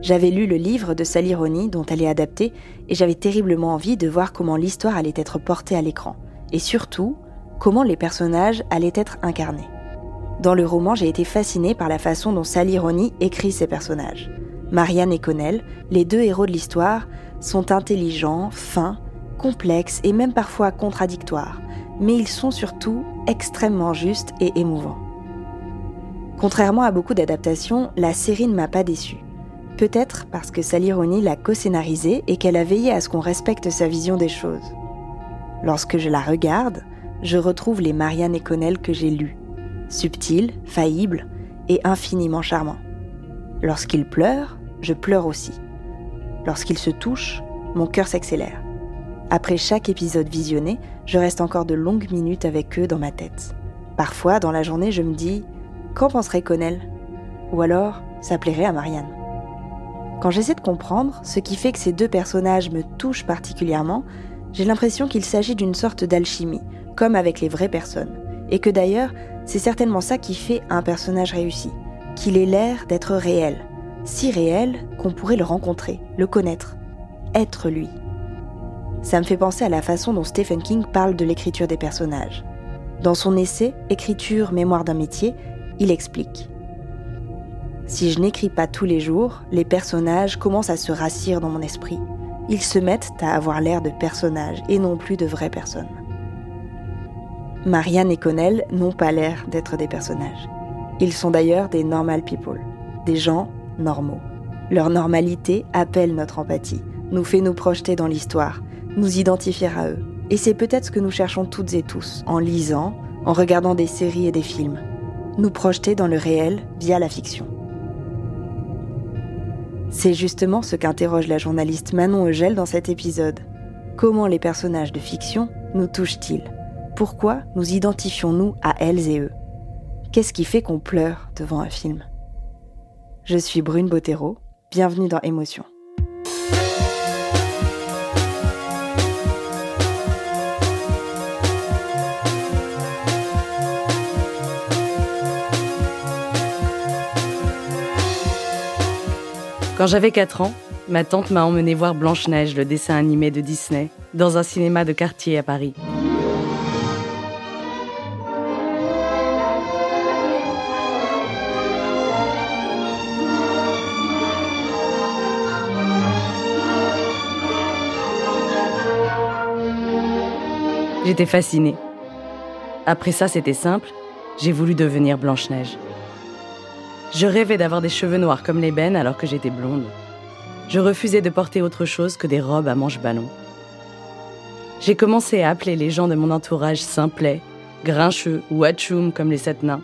J'avais lu le livre de Sally Rooney dont elle est adaptée et j'avais terriblement envie de voir comment l'histoire allait être portée à l'écran et surtout comment les personnages allaient être incarnés. Dans le roman, j'ai été fascinée par la façon dont Sally Rooney écrit ses personnages. Marianne et Connell, les deux héros de l'histoire, sont intelligents, fins, complexes et même parfois contradictoires, mais ils sont surtout extrêmement justes et émouvants. Contrairement à beaucoup d'adaptations, la série ne m'a pas déçue. Peut-être parce que Sally Rooney l'a co-scénarisée et qu'elle a veillé à ce qu'on respecte sa vision des choses. Lorsque je la regarde, je retrouve les Marianne et Connell que j'ai lus, subtils, faillibles et infiniment charmants. Lorsqu'ils pleurent, je pleure aussi. Lorsqu'ils se touchent, mon cœur s'accélère. Après chaque épisode visionné, je reste encore de longues minutes avec eux dans ma tête. Parfois, dans la journée, je me dis Qu'en penserait Connell? Ou alors, ça plairait à Marianne. Quand j'essaie de comprendre ce qui fait que ces deux personnages me touchent particulièrement, j'ai l'impression qu'il s'agit d'une sorte d'alchimie, comme avec les vraies personnes. Et que d'ailleurs, c'est certainement ça qui fait un personnage réussi, qu'il ait l'air d'être réel, si réel qu'on pourrait le rencontrer, le connaître, être lui. Ça me fait penser à la façon dont Stephen King parle de l'écriture des personnages. Dans son essai Écriture, mémoire d'un métier, il explique. Si je n'écris pas tous les jours, les personnages commencent à se rassir dans mon esprit. Ils se mettent à avoir l'air de personnages et non plus de vraies personnes. Marianne et Connell n'ont pas l'air d'être des personnages. Ils sont d'ailleurs des normal people, des gens normaux. Leur normalité appelle notre empathie, nous fait nous projeter dans l'histoire, nous identifier à eux. Et c'est peut-être ce que nous cherchons toutes et tous en lisant, en regardant des séries et des films nous projeter dans le réel via la fiction. C'est justement ce qu'interroge la journaliste Manon Eugel dans cet épisode. Comment les personnages de fiction nous touchent-ils? Pourquoi nous identifions-nous à elles et eux? Qu'est-ce qui fait qu'on pleure devant un film? Je suis Brune Bottero, bienvenue dans Émotion. Quand j'avais 4 ans, ma tante m'a emmené voir Blanche-Neige, le dessin animé de Disney, dans un cinéma de quartier à Paris. J'étais fascinée. Après ça, c'était simple. J'ai voulu devenir Blanche-Neige. Je rêvais d'avoir des cheveux noirs comme l'ébène alors que j'étais blonde. Je refusais de porter autre chose que des robes à manches ballon. J'ai commencé à appeler les gens de mon entourage simplet, grincheux ou atchoum comme les sept nains.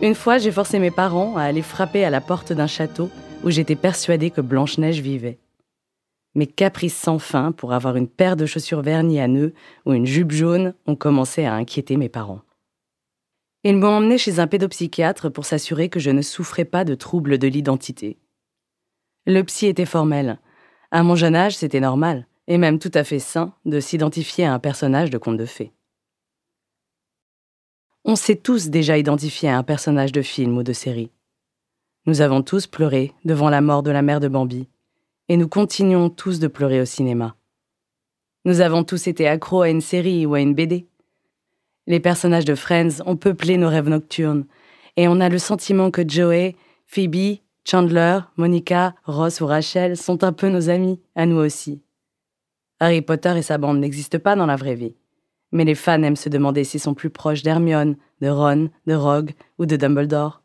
Une fois, j'ai forcé mes parents à aller frapper à la porte d'un château où j'étais persuadée que Blanche-Neige vivait. Mes caprices sans fin pour avoir une paire de chaussures vernies à nœuds ou une jupe jaune ont commencé à inquiéter mes parents. Ils m'ont emmené chez un pédopsychiatre pour s'assurer que je ne souffrais pas de troubles de l'identité. Le psy était formel. À mon jeune âge, c'était normal, et même tout à fait sain, de s'identifier à un personnage de conte de fées. On s'est tous déjà identifié à un personnage de film ou de série. Nous avons tous pleuré devant la mort de la mère de Bambi, et nous continuons tous de pleurer au cinéma. Nous avons tous été accros à une série ou à une BD. Les personnages de Friends ont peuplé nos rêves nocturnes, et on a le sentiment que Joey, Phoebe, Chandler, Monica, Ross ou Rachel sont un peu nos amis, à nous aussi. Harry Potter et sa bande n'existent pas dans la vraie vie. Mais les fans aiment se demander s'ils sont plus proches d'Hermione, de Ron, de Rogue ou de Dumbledore.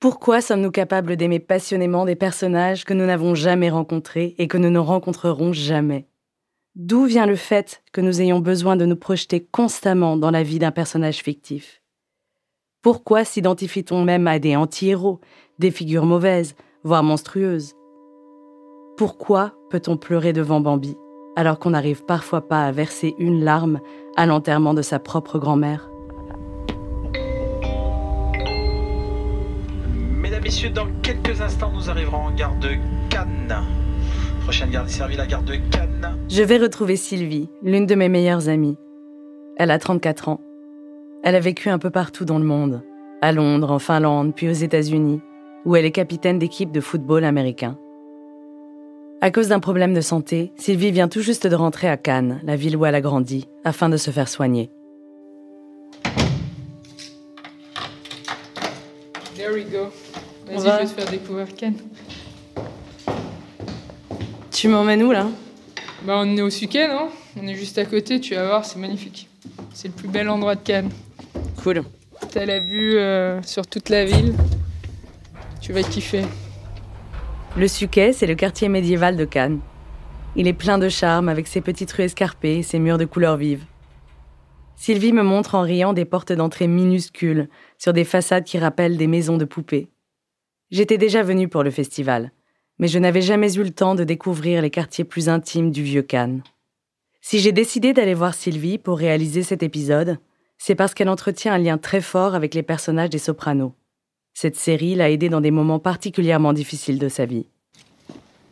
Pourquoi sommes-nous capables d'aimer passionnément des personnages que nous n'avons jamais rencontrés et que nous ne rencontrerons jamais? D'où vient le fait que nous ayons besoin de nous projeter constamment dans la vie d'un personnage fictif? Pourquoi s'identifie-t-on même à des anti-héros, des figures mauvaises, voire monstrueuses? Pourquoi peut-on pleurer devant Bambi alors qu'on n'arrive parfois pas à verser une larme à l'enterrement de sa propre grand-mère? Mesdames, Messieurs, dans quelques instants, nous arriverons en gare de Cannes. Prochaine gare desservie, la gare de Cannes. Je vais retrouver Sylvie, l'une de mes meilleures amies. Elle a 34 ans. Elle a vécu un peu partout dans le monde, à Londres, en Finlande, puis aux États-Unis, où elle est capitaine d'équipe de football américain. À cause d'un problème de santé, Sylvie vient tout juste de rentrer à Cannes, la ville où elle a grandi, afin de se faire soigner. There we go. Vas-y, je vais te faire découvrir Cannes. Tu m'emmènes où là? Bah, on est au Suquet, non? On est juste à côté, tu vas voir, c'est magnifique. C'est le plus bel endroit de Cannes. Cool. T'as la vue euh, sur toute la ville. Tu vas kiffer. Le Suquet, c'est le quartier médiéval de Cannes. Il est plein de charme avec ses petites rues escarpées et ses murs de couleurs vives. Sylvie me montre en riant des portes d'entrée minuscules sur des façades qui rappellent des maisons de poupées. J'étais déjà venue pour le festival mais je n'avais jamais eu le temps de découvrir les quartiers plus intimes du vieux Cannes. Si j'ai décidé d'aller voir Sylvie pour réaliser cet épisode, c'est parce qu'elle entretient un lien très fort avec les personnages des Sopranos. Cette série l'a aidée dans des moments particulièrement difficiles de sa vie.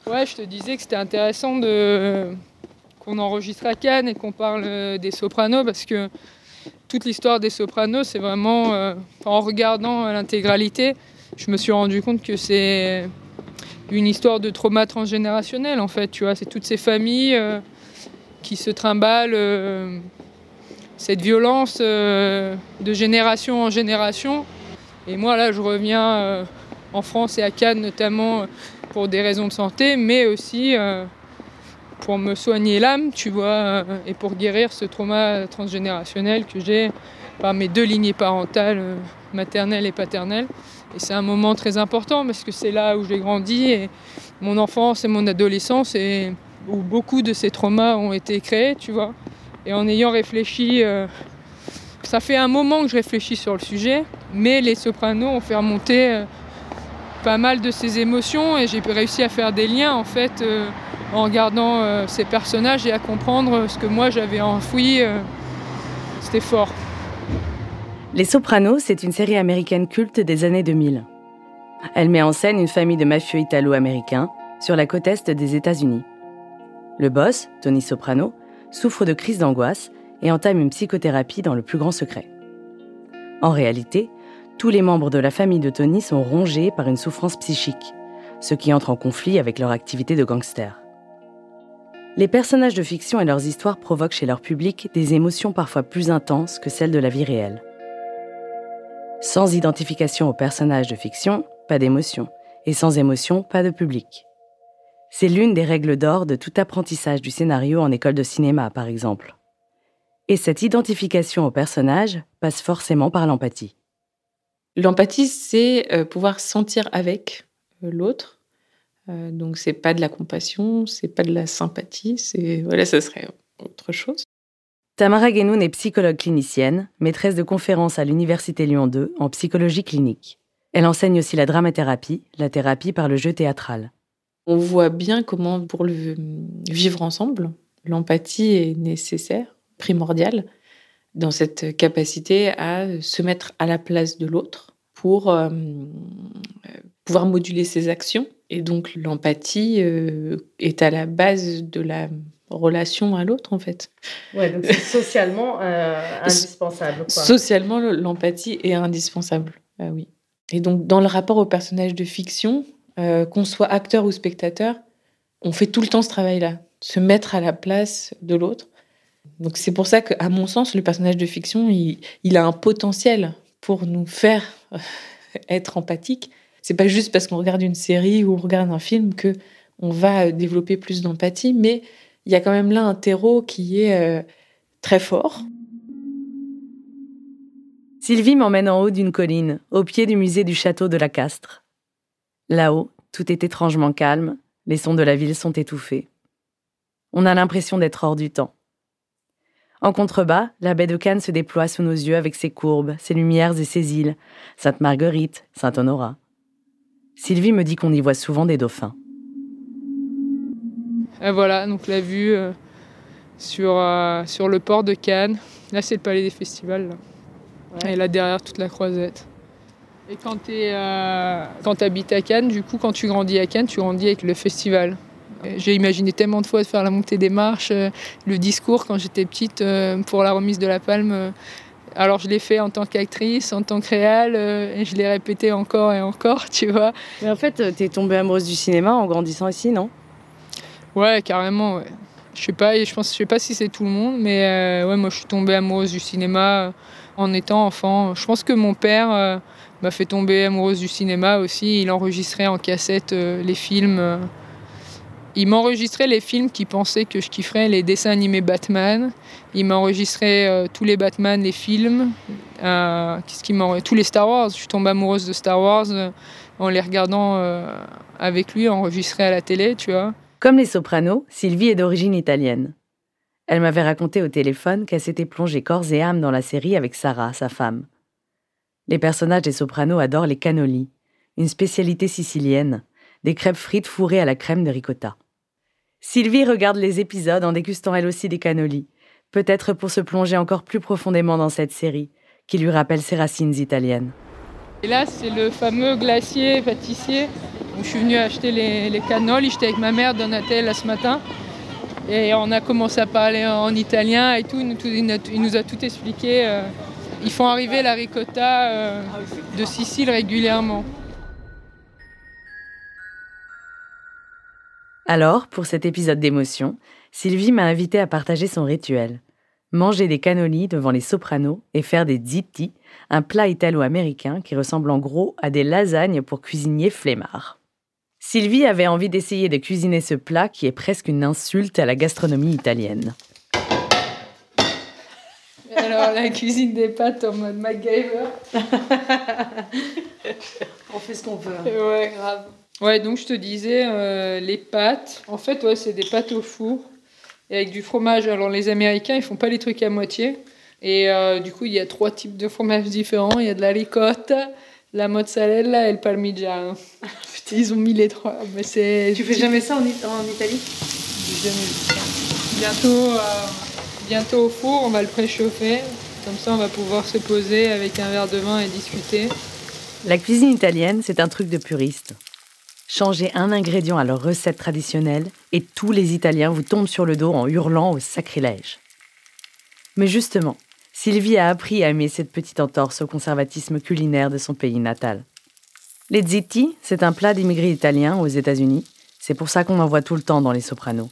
Ouais, je te disais que c'était intéressant qu'on enregistre à Cannes et qu'on parle des Sopranos parce que toute l'histoire des Sopranos, c'est vraiment euh, en regardant l'intégralité, je me suis rendu compte que c'est une histoire de trauma transgénérationnel en fait, tu vois, c'est toutes ces familles euh, qui se trimballent euh, cette violence euh, de génération en génération. Et moi là, je reviens en France et à Cannes notamment pour des raisons de santé, mais aussi pour me soigner l'âme, tu vois, et pour guérir ce trauma transgénérationnel que j'ai par mes deux lignées parentales, maternelle et paternelle. Et c'est un moment très important parce que c'est là où j'ai grandi et mon enfance et mon adolescence et où beaucoup de ces traumas ont été créés, tu vois. Et en ayant réfléchi, euh, ça fait un moment que je réfléchis sur le sujet, mais les sopranos ont fait remonter euh, pas mal de ces émotions et j'ai réussi à faire des liens en fait euh, en regardant ces personnages et à comprendre ce que moi j'avais enfoui. C'était fort. Les Sopranos, c'est une série américaine culte des années 2000. Elle met en scène une famille de mafieux italo-américains sur la côte est des États-Unis. Le boss, Tony Soprano, souffre de crises d'angoisse et entame une psychothérapie dans le plus grand secret. En réalité, tous les membres de la famille de Tony sont rongés par une souffrance psychique, ce qui entre en conflit avec leur activité de gangster. Les personnages de fiction et leurs histoires provoquent chez leur public des émotions parfois plus intenses que celles de la vie réelle. Sans identification au personnage de fiction, pas d'émotion. Et sans émotion, pas de public. C'est l'une des règles d'or de tout apprentissage du scénario en école de cinéma, par exemple. Et cette identification au personnage passe forcément par l'empathie. L'empathie, c'est euh, pouvoir sentir avec euh, l'autre. Euh, donc c'est pas de la compassion, c'est pas de la sympathie, c'est voilà, ça serait autre chose. Tamara Guénoun est psychologue clinicienne, maîtresse de conférences à l'Université Lyon 2 en psychologie clinique. Elle enseigne aussi la dramathérapie, la thérapie par le jeu théâtral. On voit bien comment, pour vivre ensemble, l'empathie est nécessaire, primordiale, dans cette capacité à se mettre à la place de l'autre pour euh, pouvoir moduler ses actions. Et donc l'empathie euh, est à la base de la relation à l'autre, en fait. Ouais, donc c'est socialement euh, indispensable. Quoi. Socialement, l'empathie est indispensable. Ah oui. Et donc, dans le rapport au personnage de fiction, euh, qu'on soit acteur ou spectateur, on fait tout le temps ce travail-là, se mettre à la place de l'autre. Donc, c'est pour ça qu'à mon sens, le personnage de fiction, il, il a un potentiel pour nous faire être empathique. C'est pas juste parce qu'on regarde une série ou on regarde un film que on va développer plus d'empathie, mais il y a quand même là un terreau qui est euh, très fort. Sylvie m'emmène en haut d'une colline, au pied du musée du château de la Castre. Là-haut, tout est étrangement calme, les sons de la ville sont étouffés. On a l'impression d'être hors du temps. En contrebas, la baie de Cannes se déploie sous nos yeux avec ses courbes, ses lumières et ses îles, Sainte-Marguerite, Saint-Honorat. Sylvie me dit qu'on y voit souvent des dauphins. Et voilà, donc la vue euh, sur, euh, sur le port de Cannes. Là, c'est le palais des festivals. Là. Et là, derrière, toute la croisette. Et quand tu euh, habites à Cannes, du coup, quand tu grandis à Cannes, tu grandis avec le festival. J'ai imaginé tellement de fois de faire la montée des marches, euh, le discours quand j'étais petite euh, pour la remise de la palme. Euh. Alors je l'ai fait en tant qu'actrice, en tant que réelle, et je l'ai répété encore et encore, tu vois. Mais en fait, t'es tombée amoureuse du cinéma en grandissant ici, non? Ouais, carrément. Je sais pas, je pense, je sais pas si c'est tout le monde, mais ouais, moi je suis tombée amoureuse du cinéma en étant enfant. Je pense que mon père m'a fait tomber amoureuse du cinéma aussi. Il enregistrait en cassette les films il m'enregistrait les films qui pensaient que je kifferais, les dessins animés Batman. Il m'enregistrait euh, tous les Batman, les films. Euh, qu'est-ce qui tous les Star Wars. Je suis tombée amoureuse de Star Wars euh, en les regardant avec lui, enregistrés à la télé, tu vois. Comme les Sopranos, Sylvie est d'origine italienne. Elle m'avait raconté au téléphone qu'elle s'était plongée corps et âme dans la série avec Sarah, sa femme. Les personnages des Sopranos adorent les cannolis, une spécialité sicilienne, des crêpes frites fourrées à la crème de ricotta. Sylvie regarde les épisodes en dégustant elle aussi des cannolis, peut-être pour se plonger encore plus profondément dans cette série, qui lui rappelle ses racines italiennes. Et là, c'est le fameux glacier pâtissier où je suis venue acheter les, les. J'étais avec ma mère Donatella ce matin. Et on a commencé à parler en italien et tout. Il nous a tout expliqué. Euh. Ils font arriver la ricotta euh, de Sicile régulièrement. Alors, pour cet épisode d'émotion, Sylvie m'a invité à partager son rituel. Manger des cannolis devant les sopranos et faire des zitti, un plat italo-américain qui ressemble en gros à des lasagnes pour cuisiniers flemmards. Sylvie avait envie d'essayer de cuisiner ce plat qui est presque une insulte à la gastronomie italienne. Alors, la cuisine des pâtes en mode MacGyver. On fait ce qu'on peut. Ouais, grave. Ouais, donc je te disais, euh, les pâtes, en fait, ouais, c'est des pâtes au four et avec du fromage. Alors les Américains, ils font pas les trucs à moitié. Et euh, du coup, il y a trois types de fromages différents. Il y a de la ricotta, la mozzarella et le parmigiano. Putain, ils ont mis les trois. Mais c'est... Tu fais jamais ça en, en Italie? Jamais. Bientôt, euh, bientôt au four, on va le préchauffer. Comme ça, on va pouvoir se poser avec un verre de vin et discuter. La cuisine italienne, c'est un truc de puriste. Changez un ingrédient à leur recette traditionnelle et tous les Italiens vous tombent sur le dos en hurlant au sacrilège. Mais justement, Sylvie a appris à aimer cette petite entorse au conservatisme culinaire de son pays natal. Les zitti, c'est un plat d'immigrés italiens aux États-Unis. C'est pour ça qu'on en voit tout le temps dans les sopranos.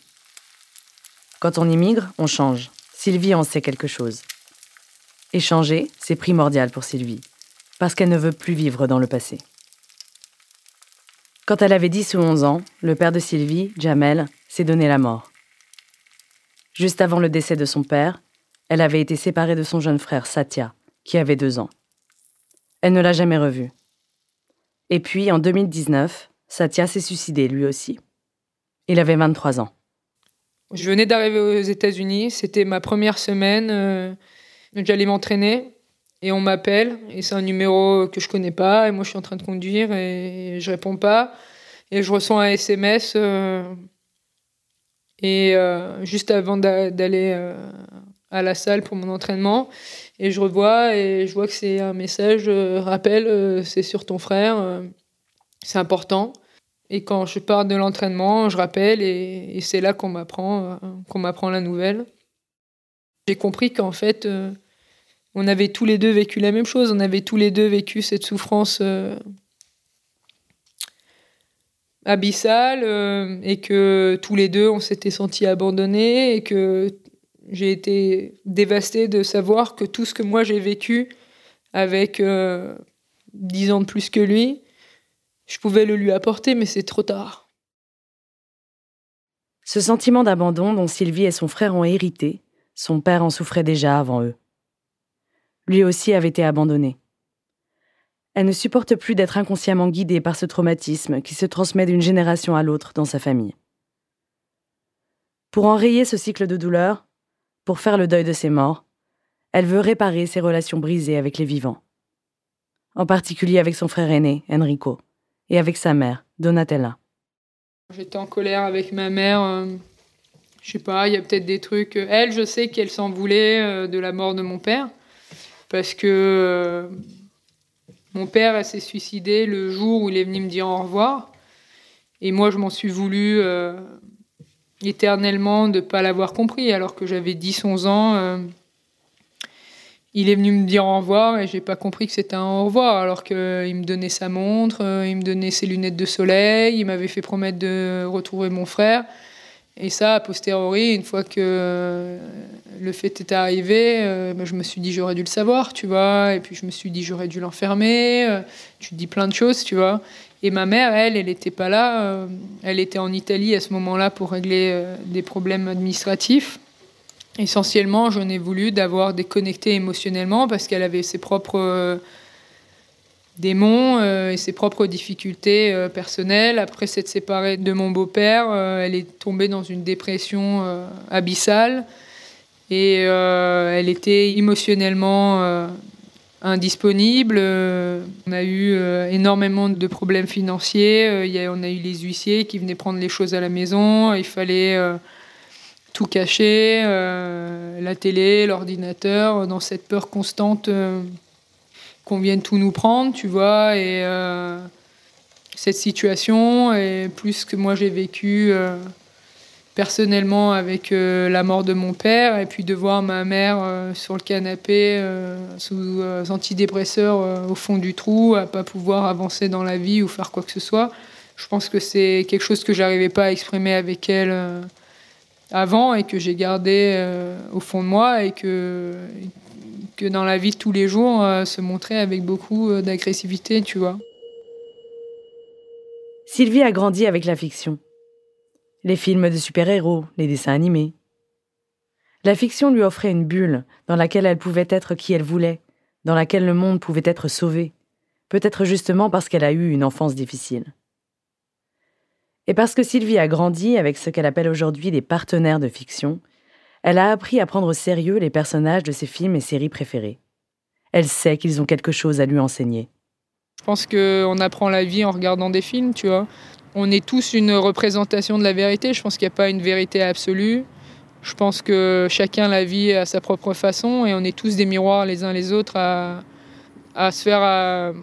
Quand on immigre, on change. Sylvie en sait quelque chose. Et changer, c'est primordial pour Sylvie, parce qu'elle ne veut plus vivre dans le passé. Quand elle avait 10 ou 11 ans, le père de Sylvie, Jamel, s'est donné la mort. Juste avant le décès de son père, elle avait été séparée de son jeune frère Satya, qui avait deux ans. Elle ne l'a jamais revu. Et puis, en 2019, Satya s'est suicidé lui aussi. Il avait 23 ans. Je venais d'arriver aux États-Unis, c'était ma première semaine. Euh, j'allais m'entraîner et on m'appelle et c'est un numéro que je connais pas et moi je suis en train de conduire et je réponds pas et je reçois un SMS euh, et euh, juste avant d'aller à la salle pour mon entraînement. Et je revois et je vois que c'est un message rappel c'est sur ton frère c'est important. Et quand je pars de l'entraînement je rappelle et, c'est là qu'on m'apprend qu'on m'apprend la nouvelle. J'ai compris qu'en fait on avait tous les deux vécu la même chose, on avait tous les deux vécu cette souffrance euh, abyssale euh, et que tous les deux on s'était sentis abandonnés et que j'ai été dévastée de savoir que tout ce que moi j'ai vécu avec euh, dix ans de plus que lui, je pouvais le lui apporter, mais c'est trop tard. Ce sentiment d'abandon dont Sylvie et son frère ont hérité, son père en souffrait déjà avant eux. Lui aussi avait été abandonné. Elle ne supporte plus d'être inconsciemment guidée par ce traumatisme qui se transmet d'une génération à l'autre dans sa famille. Pour enrayer ce cycle de douleur, pour faire le deuil de ses morts, elle veut réparer ses relations brisées avec les vivants. En particulier avec son frère aîné, Enrico, et avec sa mère, Donatella. J'étais en colère avec ma mère. Euh, je sais pas, il y a peut-être des trucs. Euh, elle, je sais qu'elle s'en voulait euh, de la mort de mon père. Parce que mon père s'est suicidé le jour où il est venu me dire au revoir. Et moi, je m'en suis voulu éternellement de ne pas l'avoir compris, alors que j'avais 10-11 ans. il est venu me dire au revoir et j'ai pas compris que c'était un au revoir, alors qu'il me donnait sa montre, il me donnait ses lunettes de soleil, il m'avait fait promettre de retrouver mon frère. Et ça, a posteriori, une fois que euh, le fait est arrivé, euh, ben, je me suis dit j'aurais dû le savoir, tu vois. Et puis je me suis dit j'aurais dû l'enfermer. Euh, tu dis plein de choses, tu vois. Et ma mère, elle, elle n'était pas là. elle était en Italie à ce moment-là pour régler des problèmes administratifs. Essentiellement, j'en ai voulu d'avoir déconnecté émotionnellement parce qu'elle avait ses propres démons euh, et ses propres difficultés euh, personnelles. Après s'être séparée de mon beau-père, euh, elle est tombée dans une dépression abyssale et elle était émotionnellement indisponible. On a eu énormément de problèmes financiers. On a eu les huissiers qui venaient prendre les choses à la maison. Il fallait tout cacher, la télé, l'ordinateur, dans cette peur constante qu'on vienne tout nous prendre, tu vois, et euh, cette situation, et plus que moi j'ai vécu euh, personnellement avec euh, la mort de mon père, et puis de voir ma mère sur le canapé sous antidépresseurs au fond du trou, à pas pouvoir avancer dans la vie ou faire quoi que ce soit. Je pense que c'est quelque chose que j'arrivais pas à exprimer avec elle avant et que j'ai gardé au fond de moi et que que dans la vie de tous les jours, euh, se montrer avec beaucoup euh, d'agressivité, tu vois. Sylvie a grandi avec la fiction. Les films de super-héros, les dessins animés. La fiction lui offrait une bulle dans laquelle elle pouvait être qui elle voulait, dans laquelle le monde pouvait être sauvé, peut-être justement parce qu'elle a eu une enfance difficile. Et parce que Sylvie a grandi avec ce qu'elle appelle aujourd'hui des partenaires de fiction, elle a appris à prendre au sérieux les personnages de ses films et séries préférés. Elle sait qu'ils ont quelque chose à lui enseigner. Je pense qu'on apprend la vie en regardant des films, tu vois. On est tous une représentation de la vérité. Je pense qu'il n'y a pas une vérité absolue. Je pense que chacun la vit à sa propre façon et on est tous des miroirs les uns les autres à, se faire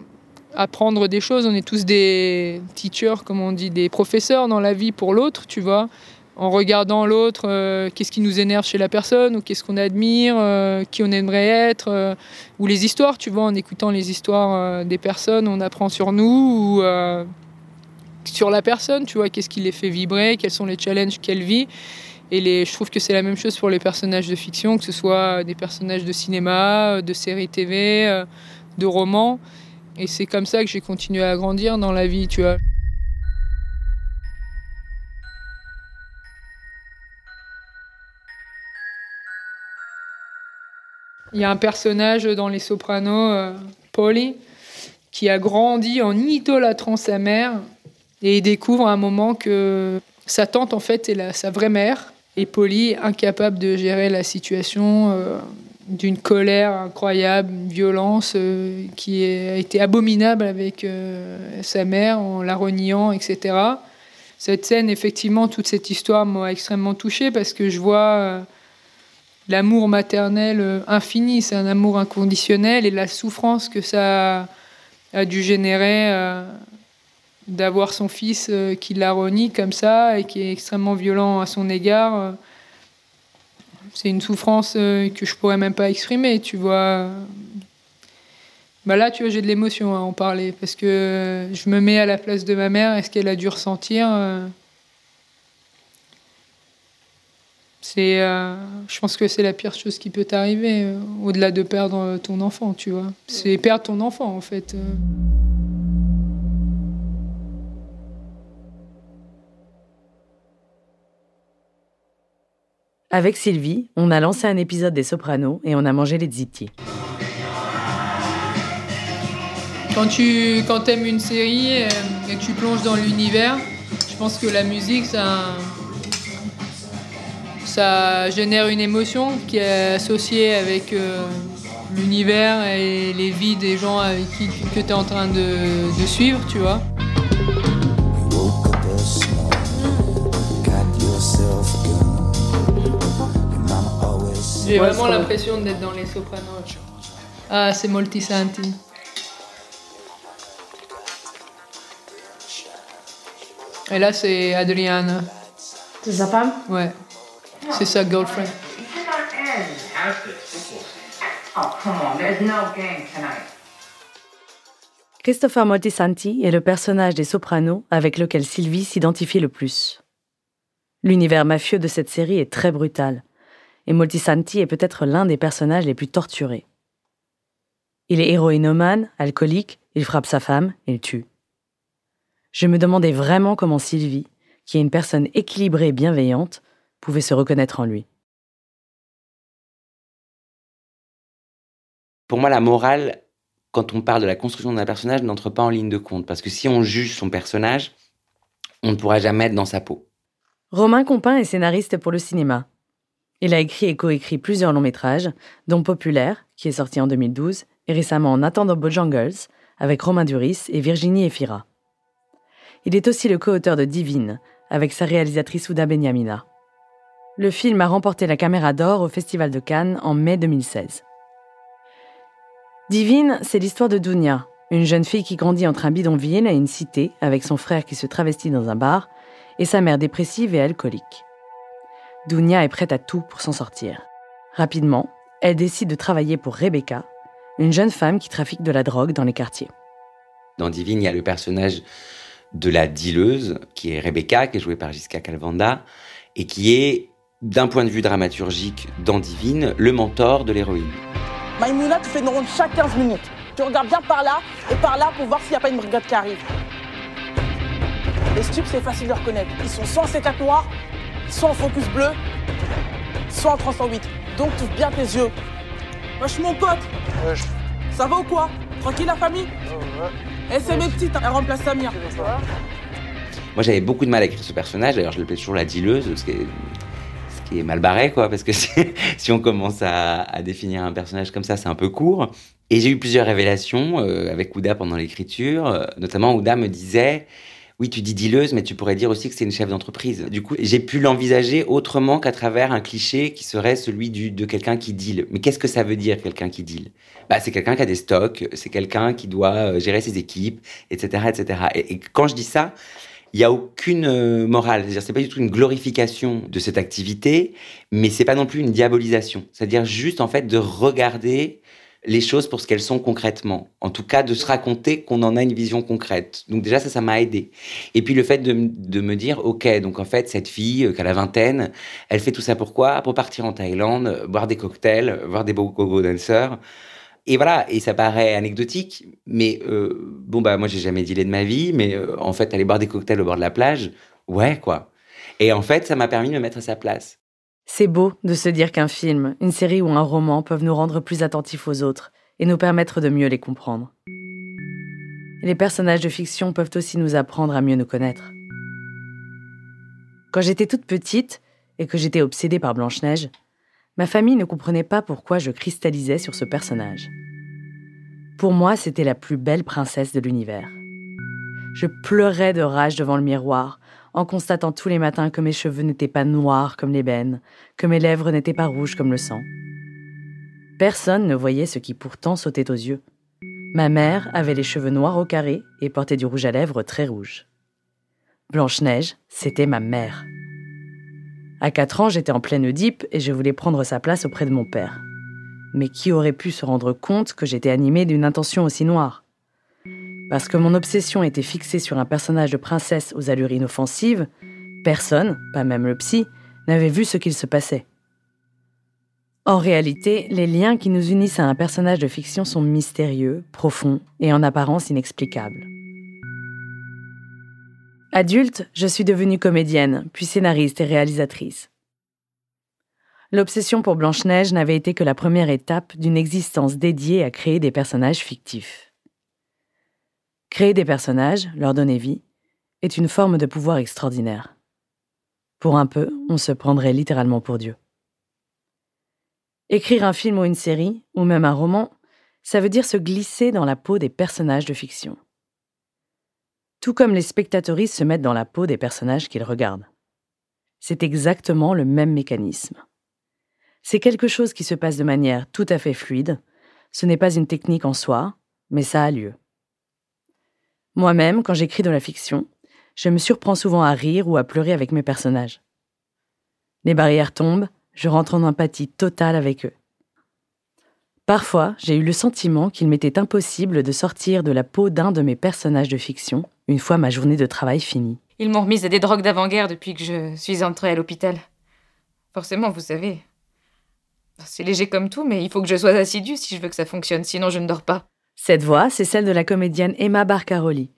apprendre des choses. On est tous des teachers, comme on dit, des professeurs dans la vie pour l'autre, tu vois en regardant l'autre, euh, qu'est-ce qui nous énerve chez la personne, ou qu'est-ce qu'on admire, euh, qui on aimerait être, euh, ou les histoires, tu vois, en écoutant les histoires des personnes, on apprend sur nous, ou sur la personne, tu vois, qu'est-ce qui les fait vibrer, quels sont les challenges qu'elle vit. Et les, je trouve que c'est la même chose pour les personnages de fiction, que ce soit des personnages de cinéma, de séries TV, de romans. Et c'est comme ça que j'ai continué à grandir dans la vie, tu vois. Il y a un personnage dans Les Sopranos, euh, Polly, qui a grandi en idolâtrant sa mère et il découvre à un moment que sa tante en fait est sa vraie mère et Polly incapable de gérer la situation euh, d'une colère incroyable, une violence euh, qui a été abominable avec sa mère en la reniant, etc. Cette scène, effectivement, toute cette histoire m'a extrêmement touchée parce que je vois l'amour maternel euh, infini, c'est un amour inconditionnel et la souffrance que ça a dû générer euh, d'avoir son fils euh, qui la renie comme ça et qui est extrêmement violent à son égard. c'est une souffrance que je pourrais même pas exprimer, tu vois. Bah là, tu vois, j'ai de l'émotion à en parler parce que je me mets à la place de ma mère et ce qu'elle a dû ressentir. C'est, euh, je pense que c'est la pire chose qui peut t'arriver, euh, au-delà de perdre ton enfant, tu vois. C'est perdre ton enfant, en fait. Euh. Avec Sylvie, on a lancé un épisode des Sopranos et on a mangé les ziti. Quand tu quand aimes une série euh, et que tu plonges dans l'univers, je pense que la musique, ça, ça génère une émotion qui est associée avec euh, l'univers et les vies des gens avec qui que tu es en train de, de suivre, tu vois. J'ai vraiment l'impression d'être dans les sopranos. Ah, c'est Moltisanti. Et là, c'est Adriana. C'est sa femme? Ouais. C'est sa girlfriend. Christopher Moltisanti est le personnage des Sopranos avec lequel Sylvie s'identifie le plus. L'univers mafieux de cette série est très brutal, et Moltisanti est peut-être l'un des personnages les plus torturés. Il est héroïnomane, alcoolique, il frappe sa femme, il tue. Je me demandais vraiment comment Sylvie, qui est une personne équilibrée et bienveillante, pouvait se reconnaître en lui. Pour moi, la morale, quand on parle de la construction d'un personnage, n'entre pas en ligne de compte. Parce que si on juge son personnage, on ne pourra jamais être dans sa peau. Romain Compin est scénariste pour le cinéma. Il a écrit et coécrit plusieurs longs métrages, dont Populaire, qui est sorti en 2012, et récemment En attendant Bojangles, avec Romain Duris et Virginie Efira. Il est aussi le co-auteur de Divine, avec sa réalisatrice Ouda Benyamina. Le film a remporté la Caméra d'Or au Festival de Cannes en mai 2016. Divine, c'est l'histoire de Dounia, une jeune fille qui grandit entre un bidonville et une cité avec son frère qui se travestit dans un bar et sa mère dépressive et alcoolique. Dounia est prête à tout pour s'en sortir. Rapidement, elle décide de travailler pour Rebecca, une jeune femme qui trafique de la drogue dans les quartiers. Dans Divine, il y a le personnage de la dealeuse, qui est Rebecca, qui est jouée par Gisca Calvanda, et qui est, d'un point de vue dramaturgique, dans Divine, le mentor de l'héroïne. Maïmouna, tu fais une ronde chaque 15 minutes. Tu regardes bien par là et par là pour voir s'il n'y a pas une brigade qui arrive. Les stupes, c'est facile de reconnaître. Ils sont soit en C4 noir, soit en focus bleu, soit en 308. Donc, tu bien tes yeux. Wesh, mon pote Ça va ou quoi? Tranquille, la famille? Eh, c'est mes petites, elle remplace Samir. Moi, j'avais beaucoup de mal à écrire ce personnage. D'ailleurs, je l'appelais toujours la dealeuse, ce qui est, ce qui est mal barré, quoi, parce que si, on commence à, définir un personnage comme ça, c'est un peu court. Et j'ai eu plusieurs révélations euh, avec Ouda pendant l'écriture. Euh, notamment, Ouda me disait oui, tu dis dealeuse, mais tu pourrais dire aussi que c'est une chef d'entreprise. Du coup, j'ai pu l'envisager autrement qu'à travers un cliché qui serait celui du, de quelqu'un qui deal. Mais qu'est-ce que ça veut dire, quelqu'un qui deal? Bah, C'est quelqu'un qui a des stocks, c'est quelqu'un qui doit euh, gérer ses équipes, etc. etc. Et, et quand je dis ça, il n'y a aucune euh, morale. C'est-à-dire, c'est pas du tout une glorification de cette activité, mais c'est pas non plus une diabolisation. C'est-à-dire juste, en fait, de regarder les choses pour ce qu'elles sont concrètement. En tout cas, de se raconter qu'on en a une vision concrète. Donc déjà, ça, ça m'a aidé. Et puis le fait de, de, me dire, ok, donc en fait, cette fille, euh, qui a la vingtaine, elle fait tout ça pourquoi Pour partir en Thaïlande, boire des cocktails, voir des beaux go dancers. Et voilà, et ça paraît anecdotique, mais euh, bon bah moi j'ai jamais dealé de ma vie, mais euh, en fait aller boire des cocktails au bord de la plage, ouais quoi. Et en fait ça m'a permis de me mettre à sa place. C'est beau de se dire qu'un film, une série ou un roman peuvent nous rendre plus attentifs aux autres et nous permettre de mieux les comprendre. Les personnages de fiction peuvent aussi nous apprendre à mieux nous connaître. Quand j'étais toute petite et que j'étais obsédée par Blanche-Neige, ma famille ne comprenait pas pourquoi je cristallisais sur ce personnage. Pour moi, c'était la plus belle princesse de l'univers. Je pleurais de rage devant le miroir en constatant tous les matins que mes cheveux n'étaient pas noirs comme l'ébène, que mes lèvres n'étaient pas rouges comme le sang. Personne ne voyait ce qui pourtant sautait aux yeux. Ma mère avait les cheveux noirs au carré et portait du rouge à lèvres très rouge. Blanche-Neige, c'était ma mère. À quatre ans, j'étais en pleine Oedipe et je voulais prendre sa place auprès de mon père. Mais qui aurait pu se rendre compte que j'étais animée d'une intention aussi noire? Parce que mon obsession était fixée sur un personnage de princesse aux allures inoffensives, personne, pas même le psy, n'avait vu ce qu'il se passait. En réalité, les liens qui nous unissent à un personnage de fiction sont mystérieux, profonds et en apparence inexplicables. Adulte, je suis devenue comédienne, puis scénariste et réalisatrice. l'obsession pour Blanche-Neige n'avait été que la première étape d'une existence dédiée à créer des personnages fictifs. Créer des personnages, leur donner vie, est une forme de pouvoir extraordinaire. Pour un peu, on se prendrait littéralement pour Dieu. Écrire un film ou une série, ou même un roman, ça veut dire se glisser dans la peau des personnages de fiction. Tout comme les spectatoristes se mettent dans la peau des personnages qu'ils regardent. C'est exactement le même mécanisme. C'est quelque chose qui se passe de manière tout à fait fluide, ce n'est pas une technique en soi, mais ça a lieu. Moi-même, quand j'écris de la fiction, je me surprends souvent à rire ou à pleurer avec mes personnages. Les barrières tombent, je rentre en empathie totale avec eux. Parfois, j'ai eu le sentiment qu'il m'était impossible de sortir de la peau d'un de mes personnages de fiction une fois ma journée de travail finie. Ils m'ont remise à des drogues d'avant-guerre depuis que je suis entrée à l'hôpital. Forcément, vous savez. C'est léger comme tout, mais il faut que je sois assidue si je veux que ça fonctionne, sinon je ne dors pas. Cette voix, c'est celle de la comédienne Emma Barcaroli.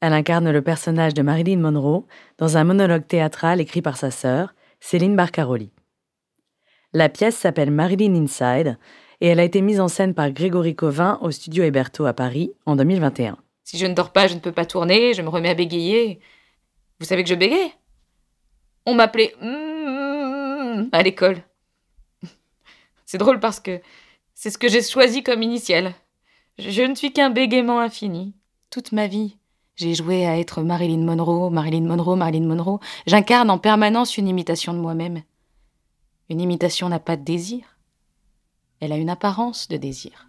Elle incarne le personnage de Marilyn Monroe dans un monologue théâtral écrit par sa sœur, Céline Barcaroli. La pièce s'appelle Marilyn Inside et elle a été mise en scène par Grégory Covin au studio Héberto à Paris en 2021. Si je ne dors pas, je ne peux pas tourner, je me remets à bégayer. Vous savez que je bégaye On m'appelait mm, à l'école. C'est drôle parce que c'est ce que j'ai choisi comme initial. Je ne suis qu'un bégaiement infini. Toute ma vie, j'ai joué à être Marilyn Monroe, Marilyn Monroe, Marilyn Monroe. J'incarne en permanence une imitation de moi-même. Une imitation n'a pas de désir. Elle a une apparence de désir.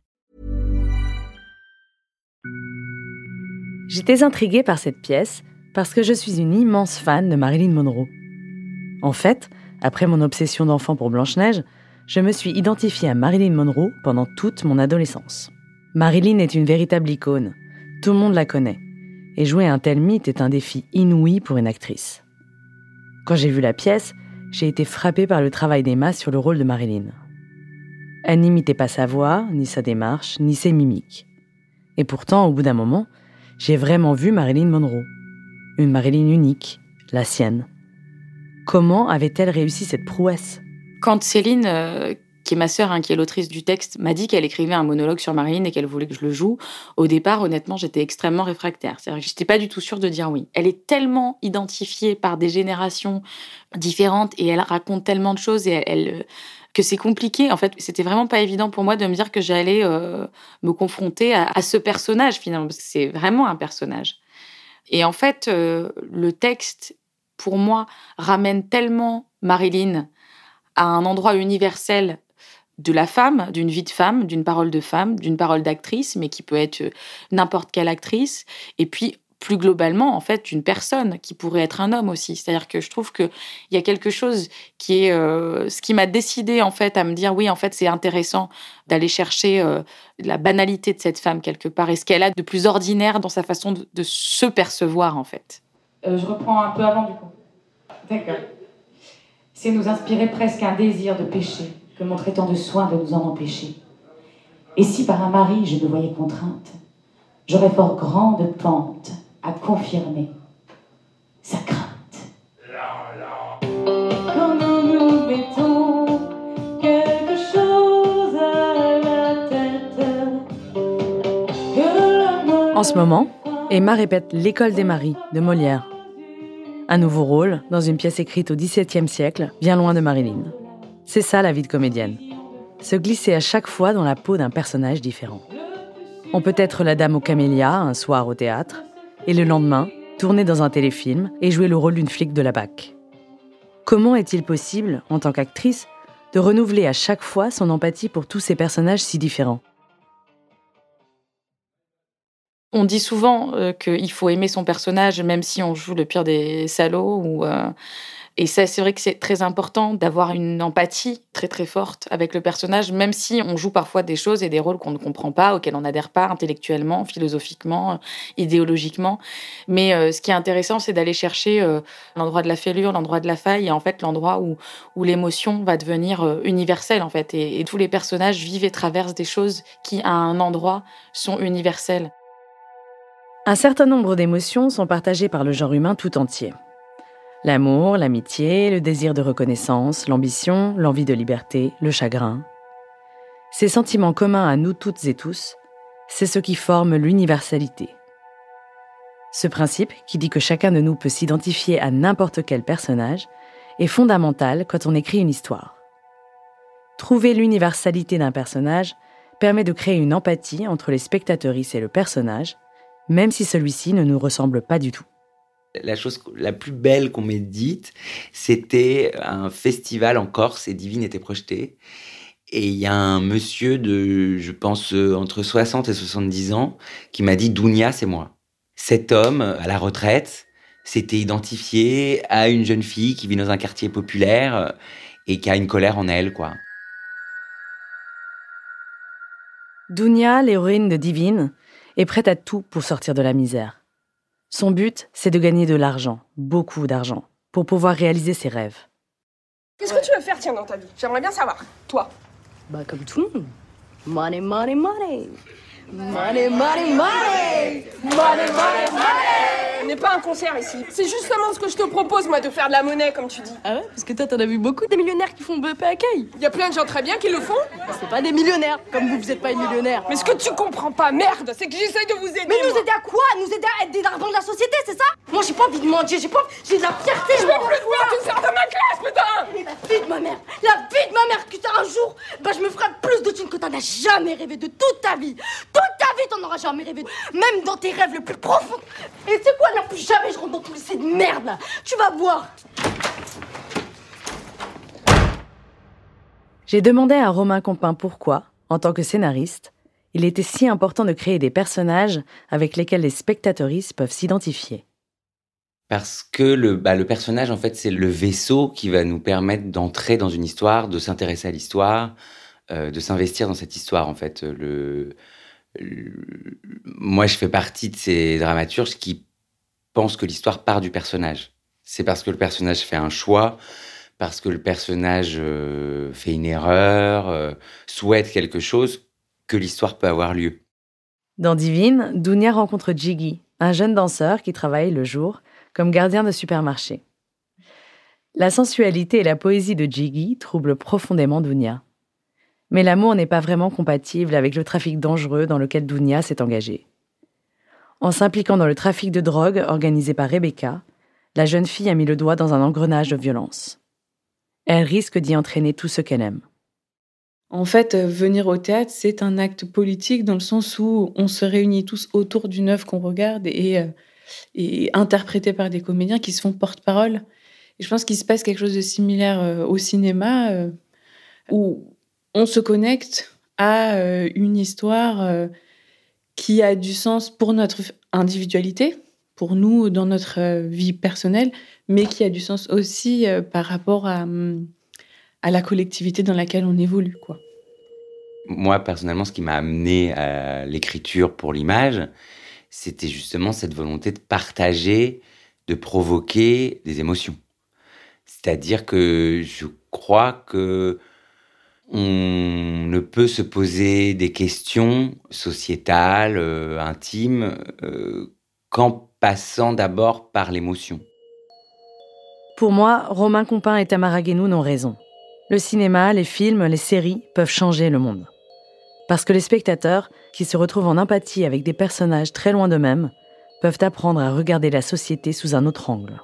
J'étais intriguée par cette pièce parce que je suis une immense fan de Marilyn Monroe. En fait, après mon obsession d'enfant pour Blanche-Neige, je me suis identifiée à Marilyn Monroe pendant toute mon adolescence. Marilyn est une véritable icône. Tout le monde la connaît. Et jouer un tel mythe est un défi inouï pour une actrice. Quand j'ai vu la pièce, j'ai été frappée par le travail d'Emma sur le rôle de Marilyn. Elle n'imitait pas sa voix, ni sa démarche, ni ses mimiques. Et pourtant, au bout d'un moment, j'ai vraiment vu Marilyn Monroe. Une Marilyn unique, la sienne. Comment avait-elle réussi cette prouesse? Quand Céline, euh, qui est ma sœur, hein, qui est l'autrice du texte, m'a dit qu'elle écrivait un monologue sur Marilyn et qu'elle voulait que je le joue, au départ, honnêtement, j'étais extrêmement réfractaire. C'est-à-dire que j'étais pas du tout sûre de dire oui. Elle est tellement identifiée par des générations différentes et elle raconte tellement de choses et elle, que c'est compliqué. En fait, c'était vraiment pas évident pour moi de me dire que j'allais euh, me confronter à, ce personnage finalement, parce que c'est vraiment un personnage. Et en fait, euh, le texte pour moi, ramène tellement Marilyn à un endroit universel de la femme, d'une vie de femme, d'une parole de femme, d'une parole d'actrice, mais qui peut être euh, n'importe quelle actrice. Et puis, plus globalement, en fait, une personne qui pourrait être un homme aussi. C'est-à-dire que je trouve qu'il y a quelque chose qui est euh, ce qui m'a décidé en fait à me dire oui, en fait, c'est intéressant d'aller chercher euh, la banalité de cette femme quelque part et ce qu'elle a de plus ordinaire dans sa façon de, se percevoir en fait. Euh, je reprends un peu avant du coup. D'accord. C'est nous inspirer presque un désir de péché que montrer tant de soin de nous en empêcher. Et si par un mari je me voyais contrainte, j'aurais fort grande pente à confirmer sa crainte. Comment nous mettons quelque chose à la tête que En ce moment, Emma répète L'école des maris de Molière. Un nouveau rôle dans une pièce écrite au XVIIe siècle, bien loin de Marilyn. C'est ça la vie de comédienne. Se glisser à chaque fois dans la peau d'un personnage différent. On peut être la dame aux camélias un soir au théâtre, et le lendemain, tourner dans un téléfilm et jouer le rôle d'une flic de la BAC. Comment est-il possible, en tant qu'actrice, de renouveler à chaque fois son empathie pour tous ces personnages si différents? On dit souvent euh, qu'il faut aimer son personnage, même si on joue le pire des salauds. Ou, euh, Et ça, c'est vrai que c'est très important d'avoir une empathie très très forte avec le personnage, même si on joue parfois des choses et des rôles qu'on ne comprend pas, auxquels on n'adhère pas intellectuellement, philosophiquement, idéologiquement. Mais euh, ce qui est intéressant, c'est d'aller chercher l'endroit de la fêlure, l'endroit de la faille, et en fait l'endroit où, où l'émotion va devenir universelle en fait. Et, et tous les personnages vivent et traversent des choses qui, à un endroit, sont universelles. Un certain nombre d'émotions sont partagées par le genre humain tout entier. L'amour, l'amitié, le désir de reconnaissance, l'ambition, l'envie de liberté, le chagrin. Ces sentiments communs à nous toutes et tous, c'est ce qui forme l'universalité. Ce principe, qui dit que chacun de nous peut s'identifier à n'importe quel personnage, est fondamental quand on écrit une histoire. Trouver l'universalité d'un personnage permet de créer une empathie entre les spectateuristes et le personnage, même si celui-ci ne nous ressemble pas du tout. La chose la plus belle qu'on m'ait dite, c'était un festival en Corse et Divine était projeté. Et il y a un monsieur de, je pense, entre 60 et 70 ans qui m'a dit Dounia, c'est moi. Cet homme, à la retraite, s'était identifié à une jeune fille qui vit dans un quartier populaire et qui a une colère en elle, quoi. Dounia, l'héroïne de Divine, est prête à tout pour sortir de la misère. Son but, c'est de gagner de l'argent, beaucoup d'argent, pour pouvoir réaliser ses rêves. Qu'est-ce que tu veux faire, tiens, dans ta vie? J'aimerais bien savoir. Toi Bah, comme tout le monde. Money, money, money. Money, money, money. Money, money, money. On n'est pas un concert ici. C'est justement ce que je te propose, moi, de faire de la monnaie, comme tu dis. Ah ouais Parce que toi, t'en as vu beaucoup des millionnaires qui font BEP accueil. Il y a plein de gens très bien qui le font. C'est pas des millionnaires, comme vous, vous êtes pas des millionnaires. Mais ce que tu comprends pas, merde, c'est que j'essaye de vous aider. Mais nous moi. aider à quoi? Nous aider à être des dardons de la société, c'est ça? Moi, j'ai pas envie de mentir, j'ai pas J'ai de la fierté. Je veux plus te voir, tu sors de ma classe, putain Mais la vie de ma mère, la vie de ma mère, que t'as un jour, bah je me ferai plus de thunes que t'en as jamais rêvé de toute ta vie. Toute ta vie, t'en auras jamais rêvé. Même dans tes rêves les plus profonds. Et c'est quoi, là, plus jamais je rentre dans tous ces de merde, là? Tu vas voir. J'ai demandé à Romain Compin pourquoi, en tant que scénariste, il était si important de créer des personnages avec lesquels les spectateuristes peuvent s'identifier. Parce que le, bah, le personnage, en fait, c'est le vaisseau qui va nous permettre d'entrer dans une histoire, de s'intéresser à l'histoire, euh, de s'investir dans cette histoire, en fait. Le, le- moi, je fais partie de ces dramaturges qui pensent que l'histoire part du personnage. C'est parce que le personnage fait un choix, parce que le personnage euh, fait une erreur, euh, souhaite quelque chose, que l'histoire peut avoir lieu. Dans Divine, Dounia rencontre Jiggy, un jeune danseur qui travaille le jour comme gardien de supermarché. La sensualité et la poésie de Jiggy troublent profondément Dounia. Mais l'amour n'est pas vraiment compatible avec le trafic dangereux dans lequel Dounia s'est engagée. En s'impliquant dans le trafic de drogue organisé par Rebecca, la jeune fille a mis le doigt dans un engrenage de violence. Elle risque d'y entraîner tout ce qu'elle aime. En fait, euh, venir au théâtre, c'est un acte politique dans le sens où on se réunit tous autour d'une œuvre qu'on regarde et, euh, et interprétée par des comédiens qui se font porte-parole. Et je pense qu'il se passe quelque chose de similaire euh, au cinéma où on se connecte à euh, une histoire euh, qui a du sens pour notre individualité, pour nous dans notre euh, vie personnelle, mais qui a du sens aussi par rapport à, la collectivité dans laquelle on évolue. Moi, personnellement, ce qui m'a amené à l'écriture pour l'image, c'était justement cette volonté de partager, de provoquer des émotions. C'est-à-dire que je crois que on ne peut se poser des questions sociétales, euh, intimes, euh, qu'en passant d'abord par l'émotion. Pour moi, Romain Compin et Tamara Guénoun ont raison. Le cinéma, les films, les séries peuvent changer le monde. Parce que les spectateurs, qui se retrouvent en empathie avec des personnages très loin d'eux-mêmes, peuvent apprendre à regarder la société sous un autre angle.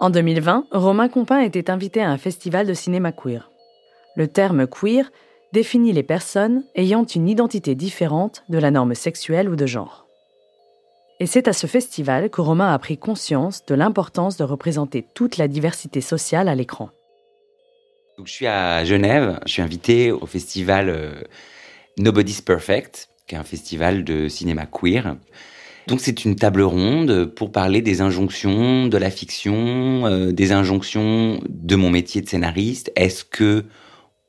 En 2020, Romain Compin était invité à un festival de cinéma queer. Le terme queer définit les personnes ayant une identité différente de la norme sexuelle ou de genre. Et c'est à ce festival que Romain a pris conscience de l'importance de représenter toute la diversité sociale à l'écran. Je suis à Genève, je suis invité au festival euh, Nobody's Perfect, qui est un festival de cinéma queer. Donc c'est une table ronde pour parler des injonctions de la fiction, euh, des injonctions de mon métier de scénariste. Est-ce que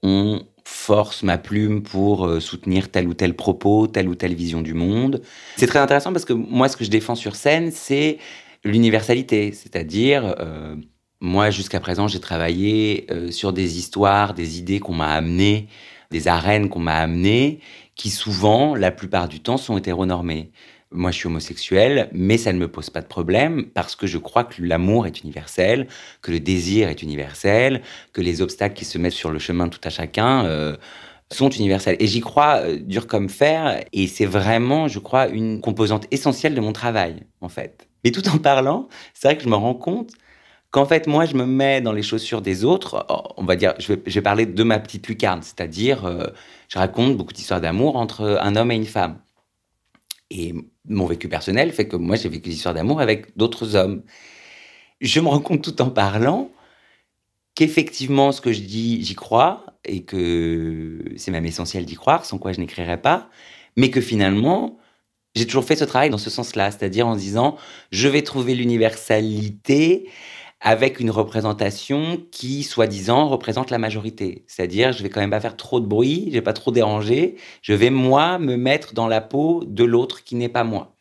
on force ma plume pour euh, soutenir tel ou tel propos, telle ou telle vision du monde C'est très intéressant parce que moi ce que je défends sur scène, c'est l'universalité, c'est-à-dire euh, moi jusqu'à présent j'ai travaillé sur des histoires, des idées qu'on m'a amenées, des arènes qu'on m'a amenées, qui souvent, la plupart du temps, sont hétéronormées. Moi, je suis homosexuel, mais ça ne me pose pas de problème parce que je crois que l'amour est universel, que le désir est universel, que les obstacles qui se mettent sur le chemin tout à chacun euh, sont universels. Et j'y crois euh, dur comme fer, et c'est vraiment, je crois, une composante essentielle de mon travail, en fait. Mais tout en parlant, c'est vrai que je me rends compte qu'en fait, moi, je me mets dans les chaussures des autres. On va dire, je vais, parler de ma petite lucarne, c'est-à-dire, euh, je raconte beaucoup d'histoires d'amour entre un homme et une femme. Et mon vécu personnel fait que moi, j'ai vécu des histoires d'amour avec d'autres hommes. Je me rends compte tout en parlant qu'effectivement, ce que je dis, j'y crois, et que c'est même essentiel d'y croire, sans quoi je n'écrirais pas, mais que finalement, j'ai toujours fait ce travail dans ce sens-là, c'est-à-dire en disant, je vais trouver l'universalité avec une représentation qui, soi-disant, représente la majorité. C'est-à-dire, je vais quand même pas faire trop de bruit, je vais pas trop déranger, je vais, moi, me mettre dans la peau de l'autre qui n'est pas moi.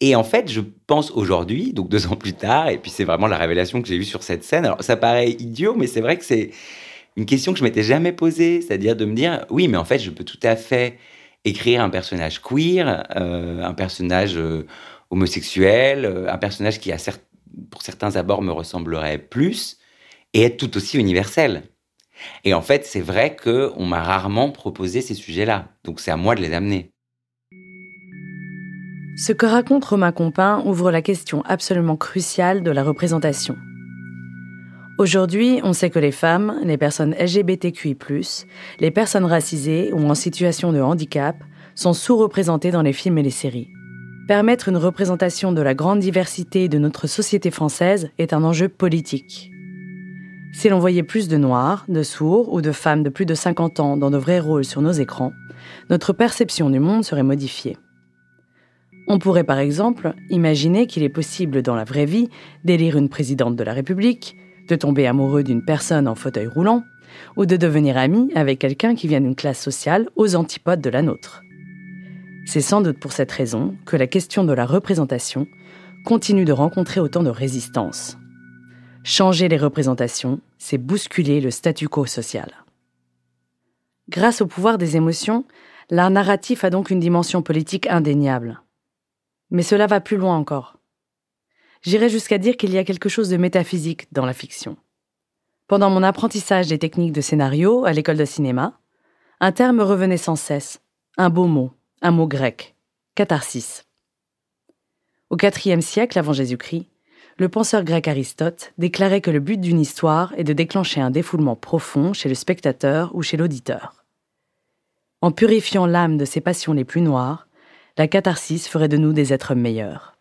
Et en fait, je pense aujourd'hui, donc deux ans plus tard, et puis c'est vraiment la révélation que j'ai eue sur cette scène. Alors, ça paraît idiot, mais c'est vrai que c'est une question que je m'étais jamais posée, c'est-à-dire de me dire, oui, mais en fait, je peux tout à fait écrire un personnage queer, euh, un personnage euh, homosexuel, euh, un personnage qui a certes pour certains abords, me ressemblerait plus et être tout aussi universel. Et en fait, c'est vrai qu'on m'a rarement proposé ces sujets-là. Donc c'est à moi de les amener. Ce que raconte Romain Compin ouvre la question absolument cruciale de la représentation. Aujourd'hui, on sait que les femmes, les personnes LGBTQI, les personnes racisées ou en situation de handicap sont sous-représentées dans les films et les séries. Permettre une représentation de la grande diversité de notre société française est un enjeu politique. Si l'on voyait plus de noirs, de sourds ou de femmes de plus de 50 ans dans de vrais rôles sur nos écrans, notre perception du monde serait modifiée. On pourrait par exemple imaginer qu'il est possible dans la vraie vie d'élire une présidente de la République, de tomber amoureux d'une personne en fauteuil roulant, ou de devenir ami avec quelqu'un qui vient d'une classe sociale aux antipodes de la nôtre. C'est sans doute pour cette raison que la question de la représentation continue de rencontrer autant de résistance. Changer les représentations, c'est bousculer le statu quo social. Grâce au pouvoir des émotions, l'art narratif a donc une dimension politique indéniable. Mais cela va plus loin encore. J'irai jusqu'à dire qu'il y a quelque chose de métaphysique dans la fiction. Pendant mon apprentissage des techniques de scénario à l'école de cinéma, un terme revenait sans cesse, un beau mot, un mot grec, catharsis. Au IVe siècle avant Jésus-Christ, le penseur grec Aristote déclarait que le but d'une histoire est de déclencher un défoulement profond chez le spectateur ou chez l'auditeur. En purifiant l'âme de ses passions les plus noires, la catharsis ferait de nous des êtres meilleurs.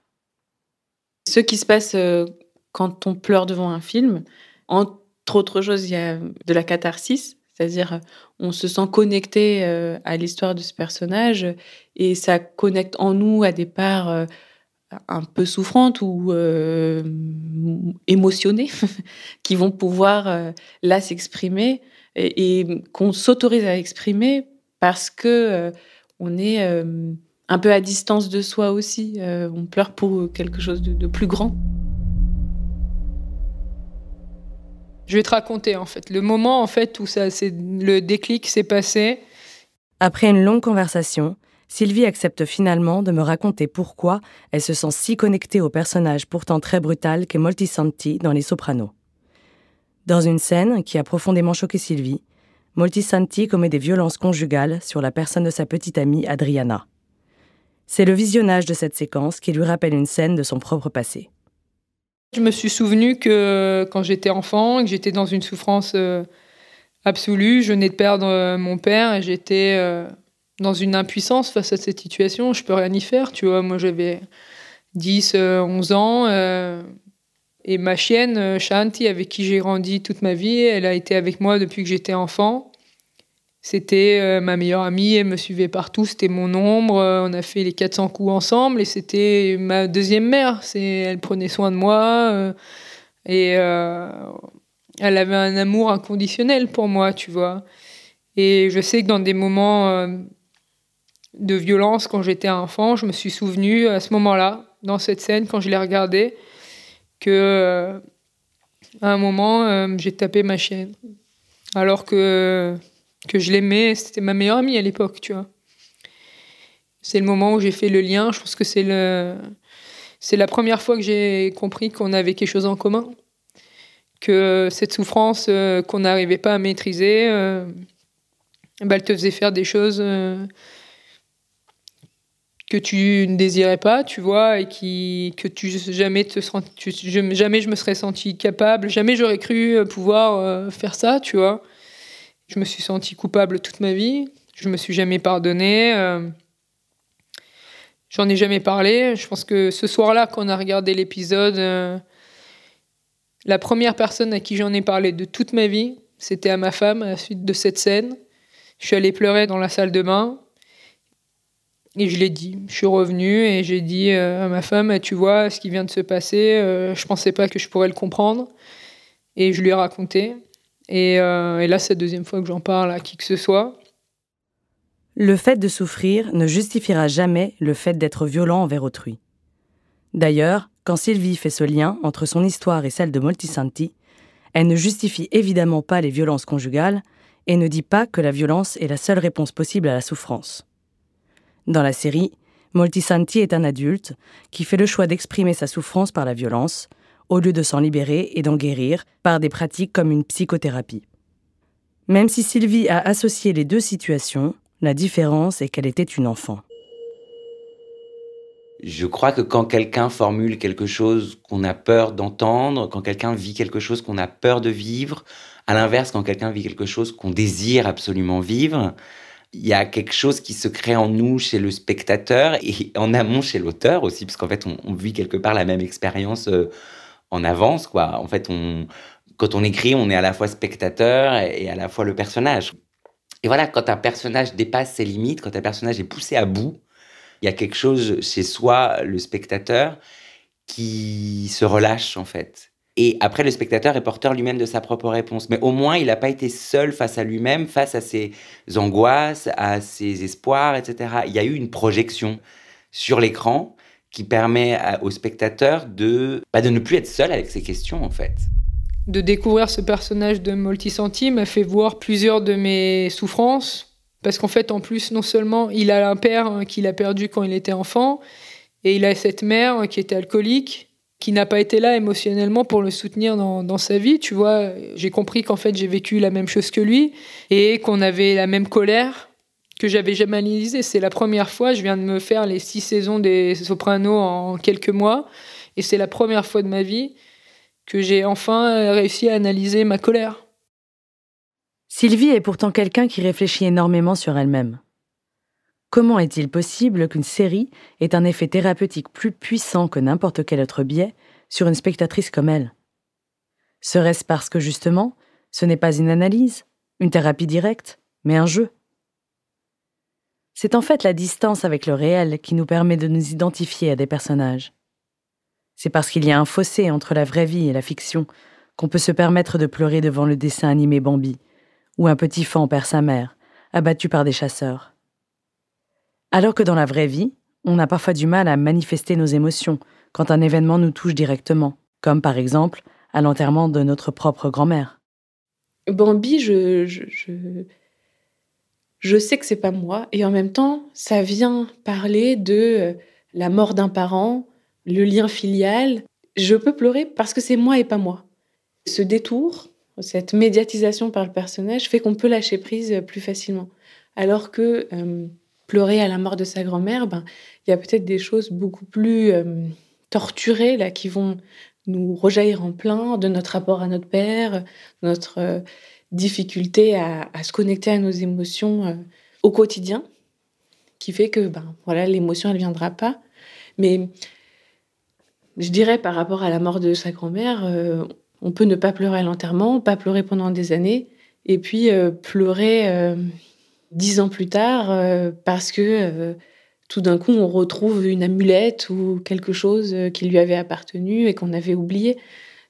Ce qui se passe euh, quand on pleure devant un film, entre autres choses, il y a de la catharsis, c'est-à-dire, euh, on se sent connecté euh, à l'histoire de ce personnage et ça connecte en nous à des parts euh, un peu souffrantes ou émotionnées qui vont pouvoir là s'exprimer et, qu'on s'autorise à exprimer parce que on est un peu à distance de soi aussi. on pleure pour quelque chose de plus grand. Je vais te raconter en fait le moment en fait où ça, c'est le déclic s'est passé. Après une longue conversation, Sylvie accepte finalement de me raconter pourquoi elle se sent si connectée au personnage pourtant très brutal qu'est Moltisanti dans Les Sopranos. Dans une scène qui a profondément choqué Sylvie, Moltisanti commet des violences conjugales sur la personne de sa petite amie Adriana. C'est le visionnage de cette séquence qui lui rappelle une scène de son propre passé. Je me suis souvenu que quand j'étais enfant que j'étais dans une souffrance euh, absolue, je venais de perdre euh, mon père et j'étais euh, dans une impuissance face à cette situation. Je peux rien y faire, tu vois. Moi, j'avais 10, 11 ans. et ma chienne, Shanti, avec qui j'ai grandi toute ma vie, elle a été avec moi depuis que j'étais enfant. C'était euh, ma meilleure amie, elle me suivait partout, c'était mon ombre. euh, on a fait les 400 coups ensemble et c'était ma deuxième mère. C'est, elle prenait soin de moi euh, et elle avait un amour inconditionnel pour moi, tu vois. Et je sais que dans des moments de violence, quand j'étais enfant, je me suis souvenu à ce moment-là, dans cette scène, quand je l'ai regardée, que à un moment, j'ai tapé ma chienne. Alors que, que je l'aimais, c'était ma meilleure amie à l'époque, tu vois. C'est le moment où j'ai fait le lien. Je pense que c'est le, c'est la première fois que j'ai compris qu'on avait quelque chose en commun. Que cette souffrance euh, qu'on n'arrivait pas à maîtriser, euh, bah, elle te faisait faire des choses euh, que tu ne désirais pas, tu vois, et qui, que tu jamais te jamais je me serais senti capable, jamais j'aurais cru pouvoir faire ça, tu vois. Je me suis sentie coupable toute ma vie, je me suis jamais pardonné, euh, j'en ai jamais parlé. Je pense que ce soir-là, quand on a regardé l'épisode, euh, la première personne à qui j'en ai parlé de toute ma vie, c'était à ma femme à la suite de cette scène. Je suis allée pleurer dans la salle de bain. Et je l'ai dit. Je suis revenue et j'ai dit euh, à ma femme, tu vois, ce qui vient de se passer, euh, je pensais pas que je pourrais le comprendre. Et je lui ai raconté. Et, euh, et là, c'est la deuxième fois que j'en parle à qui que ce soit. Le fait de souffrir ne justifiera jamais le fait d'être violent envers autrui. D'ailleurs, quand Sylvie fait ce lien entre son histoire et celle de Moltisanti, elle ne justifie évidemment pas les violences conjugales et ne dit pas que la violence est la seule réponse possible à la souffrance. Dans la série, Moltisanti est un adulte qui fait le choix d'exprimer sa souffrance par la violence, au lieu de s'en libérer et d'en guérir par des pratiques comme une psychothérapie. Même si Sylvie a associé les deux situations, la différence est qu'elle était une enfant. Je crois que quand quelqu'un formule quelque chose qu'on a peur d'entendre, quand quelqu'un vit quelque chose qu'on a peur de vivre, à l'inverse, quand quelqu'un vit quelque chose qu'on désire absolument vivre, il y a quelque chose qui se crée en nous, chez le spectateur, et en amont chez l'auteur aussi, parce qu'en fait, on, vit quelque part la même expérience euh, en avance, quoi. En fait, on, quand on écrit, on est à la fois spectateur et, à la fois le personnage. Et voilà, quand un personnage dépasse ses limites, quand un personnage est poussé à bout, il y a quelque chose chez soi, le spectateur, qui se relâche en fait. Et après, le spectateur est porteur lui-même de sa propre réponse. Mais au moins, il n'a pas été seul face à lui-même, face à ses angoisses, à ses espoirs, etc. Il y a eu une projection sur l'écran qui permet à- au spectateur de, bah, de ne plus être seul avec ses questions en fait. De découvrir ce personnage de Moltisanti m'a fait voir plusieurs de mes souffrances. Parce qu'en fait, en plus, non seulement il a un père euh, qu'il a perdu quand il était enfant, et il a cette mère euh, qui était alcoolique, qui n'a pas été là émotionnellement pour le soutenir dans, dans sa vie. Tu vois, j'ai compris qu'en fait, j'ai vécu la même chose que lui, et qu'on avait la même colère que j'avais jamais analysée. C'est la première fois, je viens de me faire les six saisons des Sopranos en quelques mois, et c'est la première fois de ma vie que j'ai enfin réussi à analyser ma colère. Sylvie est pourtant quelqu'un qui réfléchit énormément sur elle-même. Comment est-il possible qu'une série ait un effet thérapeutique plus puissant que n'importe quel autre biais sur une spectatrice comme elle? Serait-ce parce que justement, ce n'est pas une analyse, une thérapie directe, mais un jeu? C'est en fait la distance avec le réel qui nous permet de nous identifier à des personnages. C'est parce qu'il y a un fossé entre la vraie vie et la fiction qu'on peut se permettre de pleurer devant le dessin animé Bambi, où un petit fan perd sa mère, abattu par des chasseurs. Alors que dans la vraie vie, on a parfois du mal à manifester nos émotions quand un événement nous touche directement, comme par exemple à l'enterrement de notre propre grand-mère. Bambi, je, je, je, je sais que c'est pas moi, et en même temps, ça vient parler de euh, la mort d'un parent, le lien filial. Je peux pleurer parce que c'est moi et pas moi. Ce détour, cette médiatisation par le personnage fait qu'on peut lâcher prise plus facilement. Alors que euh, pleurer à la mort de sa grand-mère, ben, il y a peut-être des choses beaucoup plus euh, torturées là qui vont nous rejaillir en plein de notre rapport à notre père, notre difficulté à, se connecter à nos émotions euh, au quotidien, qui fait que ben voilà l'émotion elle viendra pas. Mais je dirais par rapport à la mort de sa grand-mère, euh, on peut ne pas pleurer à l'enterrement, pas pleurer pendant des années, et puis euh, pleurer dix ans plus tard parce que tout d'un coup on retrouve une amulette ou quelque chose qui lui avait appartenu et qu'on avait oublié.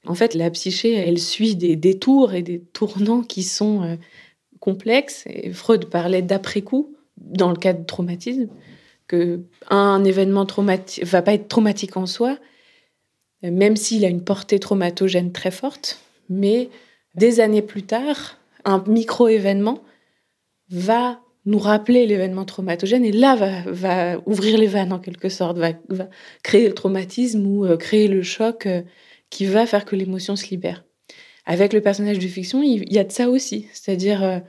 En fait, la psyché, elle suit des détours et des tournants qui sont complexes. Et Freud parlait d'après-coup dans le cas de traumatisme, que un événement traumatique va pas être traumatique en soi, même s'il a une portée traumatogène très forte, mais des années plus tard, un micro-événement va nous rappeler l'événement traumatogène et là va, ouvrir les vannes en quelque sorte, va, créer le traumatisme ou euh, créer le choc euh, qui va faire que l'émotion se libère. Avec le personnage de fiction, il y a de ça aussi, c'est-à-dire euh,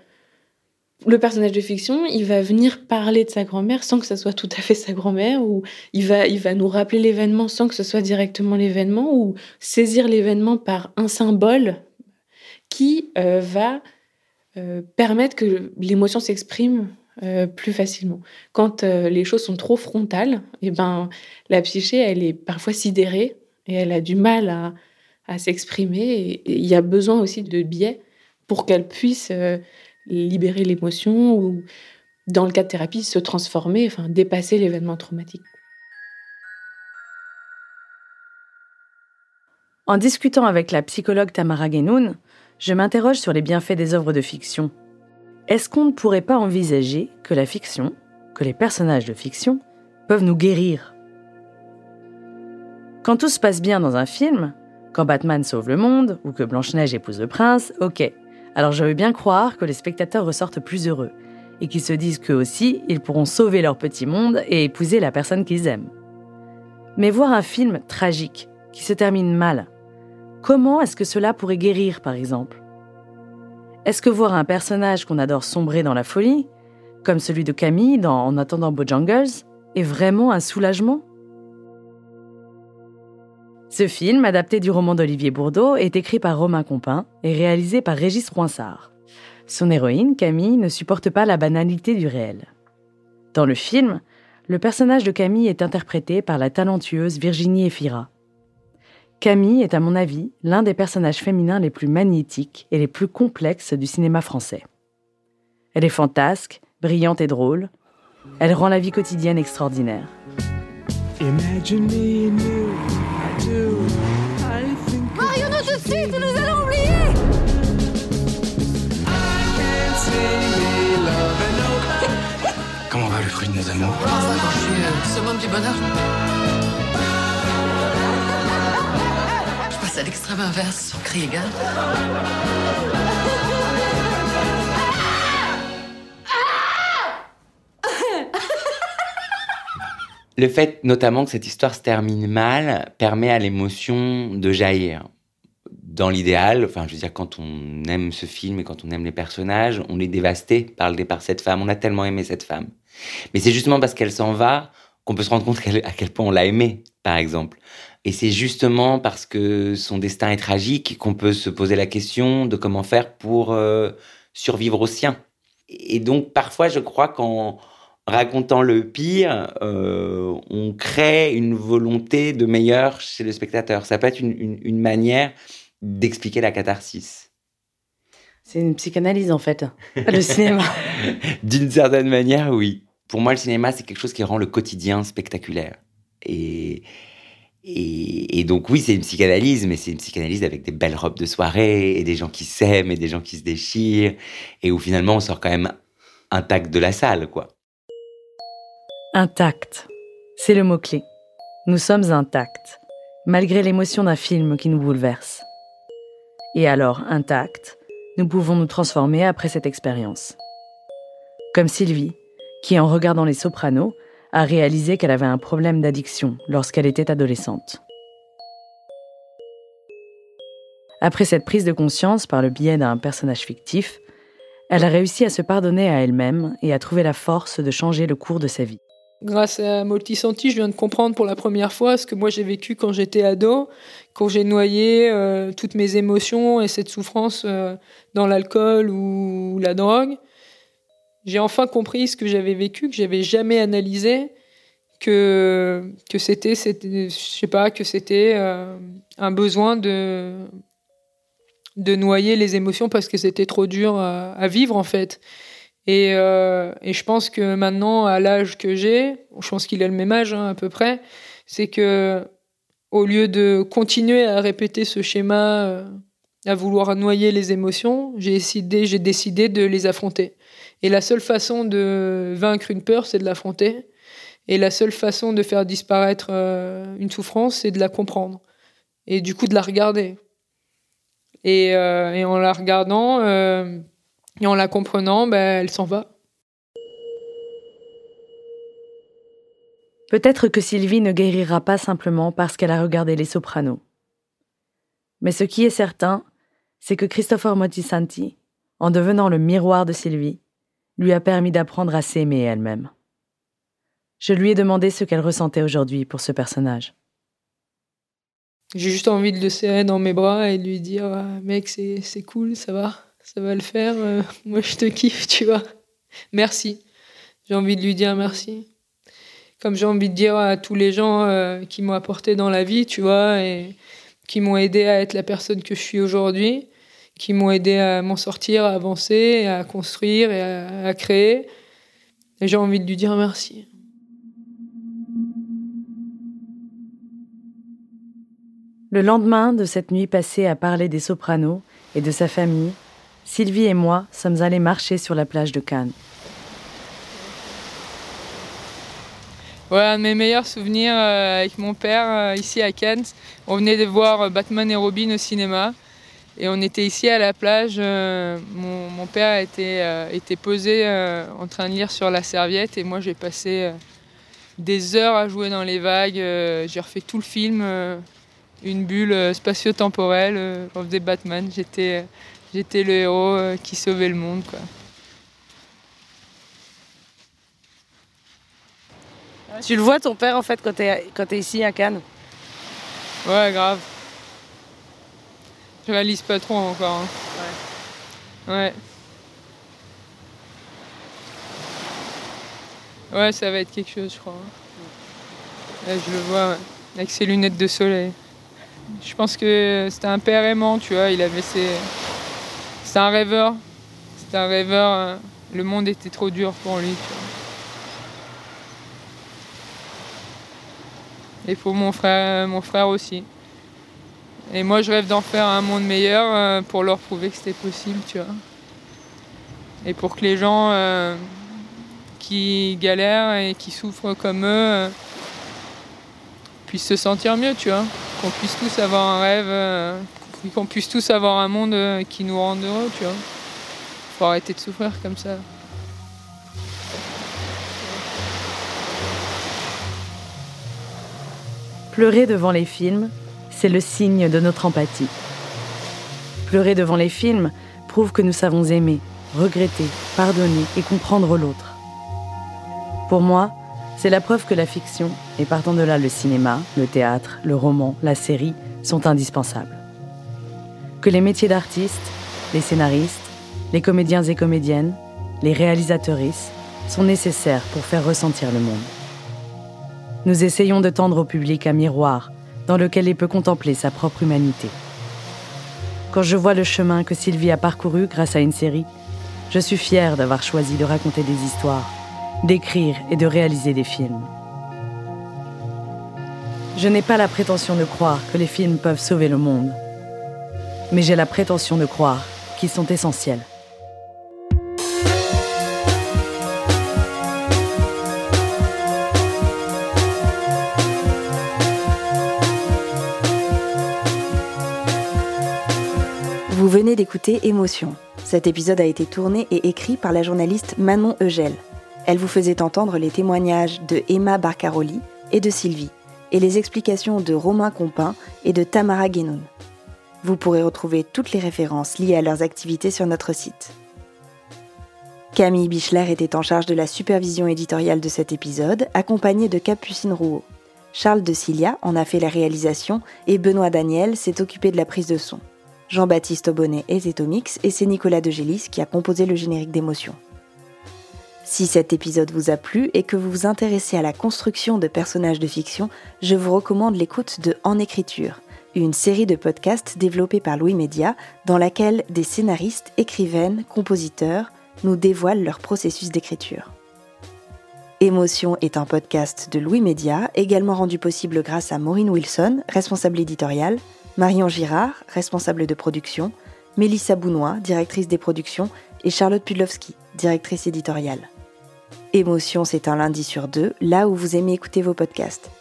le personnage de fiction, il va venir parler de sa grand-mère sans que ce soit tout à fait sa grand-mère, ou il va, il va nous rappeler l'événement sans que ce soit directement l'événement, ou saisir l'événement par un symbole qui va euh, permettre que l'émotion s'exprime euh, plus facilement. Quand euh, les choses sont trop frontales, et eh ben, la psyché, elle est parfois sidérée et elle a du mal à, à s'exprimer. Il y a besoin aussi de biais pour qu'elle puisse libérer l'émotion ou, dans le cas de thérapie, se transformer, enfin, dépasser l'événement traumatique. En discutant avec la psychologue Tamara Genoun, je m'interroge sur les bienfaits des œuvres de fiction. Est-ce qu'on ne pourrait pas envisager que la fiction, que les personnages de fiction, peuvent nous guérir? Quand tout se passe bien dans un film, quand Batman sauve le monde ou que Blanche-Neige épouse le prince, ok. Alors je veux bien croire que les spectateurs ressortent plus heureux et qu'ils se disent qu'eux aussi, ils pourront sauver leur petit monde et épouser la personne qu'ils aiment. Mais voir un film tragique qui se termine mal, Comment est-ce que cela pourrait guérir, par exemple? Est-ce que voir un personnage qu'on adore sombrer dans la folie, comme celui de Camille dans En attendant Bojangles, est vraiment un soulagement? Ce film, adapté du roman d'Olivier Bourdeau, est écrit par Romain Compin et réalisé par Régis Roinsard. Son héroïne, Camille, ne supporte pas la banalité du réel. Dans le film, le personnage de Camille est interprété par la talentueuse Virginie Efira. Camille est à mon avis l'un des personnages féminins les plus magnétiques et les plus complexes du cinéma français. Elle est fantasque, brillante et drôle. Elle rend la vie quotidienne extraordinaire. Marions-nous tout de suite ou nous allons oublier Comment va le fruit de nos amours? Je suis euh, du bonheur. à l'extrême inverse sur Krieger. Le fait notamment que cette histoire se termine mal permet à l'émotion de jaillir. Dans l'idéal, enfin je veux dire quand on aime ce film et quand on aime les personnages, on est dévasté par le départ de cette femme, on a tellement aimé cette femme. Mais c'est justement parce qu'elle s'en va qu'on peut se rendre compte à quel point on l'a aimée, par exemple. Et c'est justement parce que son destin est tragique qu'on peut se poser la question de comment faire pour euh, survivre au sien. Et donc parfois, je crois qu'en racontant le pire, euh, on crée une volonté de meilleur chez le spectateur. Ça peut être une, une manière d'expliquer la catharsis. C'est une psychanalyse en fait, le cinéma. D'une certaine manière, oui. Pour moi, le cinéma, c'est quelque chose qui rend le quotidien spectaculaire. Et, et, donc oui, c'est une psychanalyse, mais c'est une psychanalyse avec des belles robes de soirée et des gens qui s'aiment et des gens qui se déchirent et où finalement on sort quand même intact de la salle, quoi. Intact, c'est le mot-clé. Nous sommes intacts, malgré l'émotion d'un film qui nous bouleverse. Et alors, intact, nous pouvons nous transformer après cette expérience. Comme Sylvie, qui en regardant les sopranos, a réalisé qu'elle avait un problème d'addiction lorsqu'elle était adolescente. Après cette prise de conscience par le biais d'un personnage fictif, elle a réussi à se pardonner à elle-même et à trouver la force de changer le cours de sa vie. Grâce à Multisanti, je viens de comprendre pour la première fois ce que moi j'ai vécu quand j'étais ado, quand j'ai noyé euh, toutes mes émotions et cette souffrance euh, dans l'alcool ou la drogue j'ai enfin compris ce que j'avais vécu, que j'avais jamais analysé, que que c'était, je sais pas, que c'était euh, un besoin de de noyer les émotions parce que c'était trop dur à, vivre en fait. Et, euh, et, je pense que maintenant, à l'âge que j'ai, je pense qu'il a le même âge hein, à peu près, c'est que au lieu de continuer à répéter ce schéma, euh, à vouloir noyer les émotions, j'ai décidé, j'ai décidé de les affronter. Et la seule façon de vaincre une peur, c'est de l'affronter. Et la seule façon de faire disparaître euh, une souffrance, c'est de la comprendre. Et du coup, de la regarder. Et, en la regardant et en la comprenant, ben, elle s'en va. Peut-être que Sylvie ne guérira pas simplement parce qu'elle a regardé les sopranos. Mais ce qui est certain, c'est que Christopher Motisanti, en devenant le miroir de Sylvie, lui a permis d'apprendre à s'aimer elle-même. Je lui ai demandé ce qu'elle ressentait aujourd'hui pour ce personnage. J'ai juste envie de le serrer dans mes bras et de lui dire ah, Mec, c'est cool, ça va, ça va le faire. Euh, moi, je te kiffe, tu vois. Merci. J'ai envie de lui dire merci. Comme j'ai envie de dire à tous les gens euh, qui m'ont apporté dans la vie, tu vois, et qui m'ont aidé à être la personne que je suis aujourd'hui, qui m'ont aidé à m'en sortir, à avancer, à construire et à, créer. Et j'ai envie de lui dire merci. Le lendemain de cette nuit passée à parler des sopranos et de sa famille, Sylvie et moi sommes allés marcher sur la plage de Cannes. Ouais, un de mes meilleurs souvenirs euh, avec mon père euh, ici à Cannes. On venait de voir euh, Batman et Robin au cinéma. Et on était ici à la plage. Mon, père était, posé en train de lire sur la serviette. Et moi, j'ai passé des heures à jouer dans les vagues. j'ai refait tout le film, une bulle spatio-temporelle. faisait Batman. J'étais, j'étais le héros qui sauvait le monde. Quoi. Tu le vois ton père en fait quand t'es quand es ici à Cannes? Ouais, grave. Je réalise pas trop encore. Hein. Ouais. Ouais. Ouais, ça va être quelque chose, je crois. Là, je le vois, avec ses lunettes de soleil. Je pense que c'était un père aimant, tu vois. Il avait ses. C'était un rêveur. C'était un rêveur. Euh, le monde était trop dur pour lui. Et pour mon frère, mon frère aussi. Et moi, je rêve d'en faire un monde meilleur euh, pour leur prouver que c'était possible, tu vois. Et pour que les gens euh, qui galèrent et qui souffrent comme eux euh, puissent se sentir mieux, tu vois. Qu'on puisse tous avoir un rêve, qu'on puisse tous avoir un monde qui nous rende heureux, tu vois. Faut arrêter de souffrir comme ça. Pleurer devant les films, c'est le signe de notre empathie. Pleurer devant les films prouve que nous savons aimer, regretter, pardonner et comprendre l'autre. Pour moi, c'est la preuve que la fiction, et partant de là le cinéma, le théâtre, le roman, la série, sont indispensables. Que les métiers d'artistes, les scénaristes, les comédiens et comédiennes, les réalisatrices sont nécessaires pour faire ressentir le monde. Nous essayons de tendre au public un miroir dans lequel il peut contempler sa propre humanité. Quand je vois le chemin que Sylvie a parcouru grâce à une série, je suis fière d'avoir choisi de raconter des histoires, d'écrire et de réaliser des films. Je n'ai pas la prétention de croire que les films peuvent sauver le monde, mais j'ai la prétention de croire qu'ils sont essentiels. Vous venez d'écouter Émotion. Cet épisode a été tourné et écrit par la journaliste Manon Eugel. Elle vous faisait entendre les témoignages de Emma Barcaroli et de Sylvie, et les explications de Romain Compin et de Tamara Guénoun. Vous pourrez retrouver toutes les références liées à leurs activités sur notre site. Camille Bichler était en charge de la supervision éditoriale de cet épisode, accompagnée de Capucine Rouault. Charles de Cilia en a fait la réalisation et Benoît Daniel s'est occupé de la prise de son. Jean-Baptiste Aubonnet et Zetomix, et c'est Nicolas de Gélis qui a composé le générique d'émotion. Si cet épisode vous a plu et que vous vous intéressez à la construction de personnages de fiction, je vous recommande l'écoute de En écriture, une série de podcasts développés par Louis Média, dans laquelle des scénaristes, écrivaines, compositeurs, nous dévoilent leur processus d'écriture. Émotion est un podcast de Louis Média, également rendu possible grâce à Maureen Wilson, responsable éditoriale, Marion Girard, responsable de production, Mélissa Bounois, directrice des productions, et Charlotte Pudlowski, directrice éditoriale. Émotion, c'est un lundi sur deux, là où vous aimez écouter vos podcasts.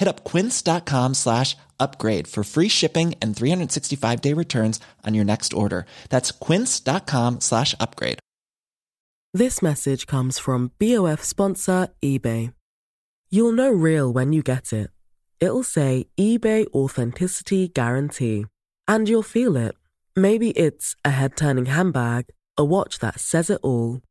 Hit up quince.com slash upgrade for free shipping and 365 day returns on your next order. That's quince.com slash upgrade. This message comes from BOF sponsor eBay. You'll know real when you get it. It'll say eBay Authenticity Guarantee. And you'll feel it. Maybe it's a head turning handbag, a watch that says it all,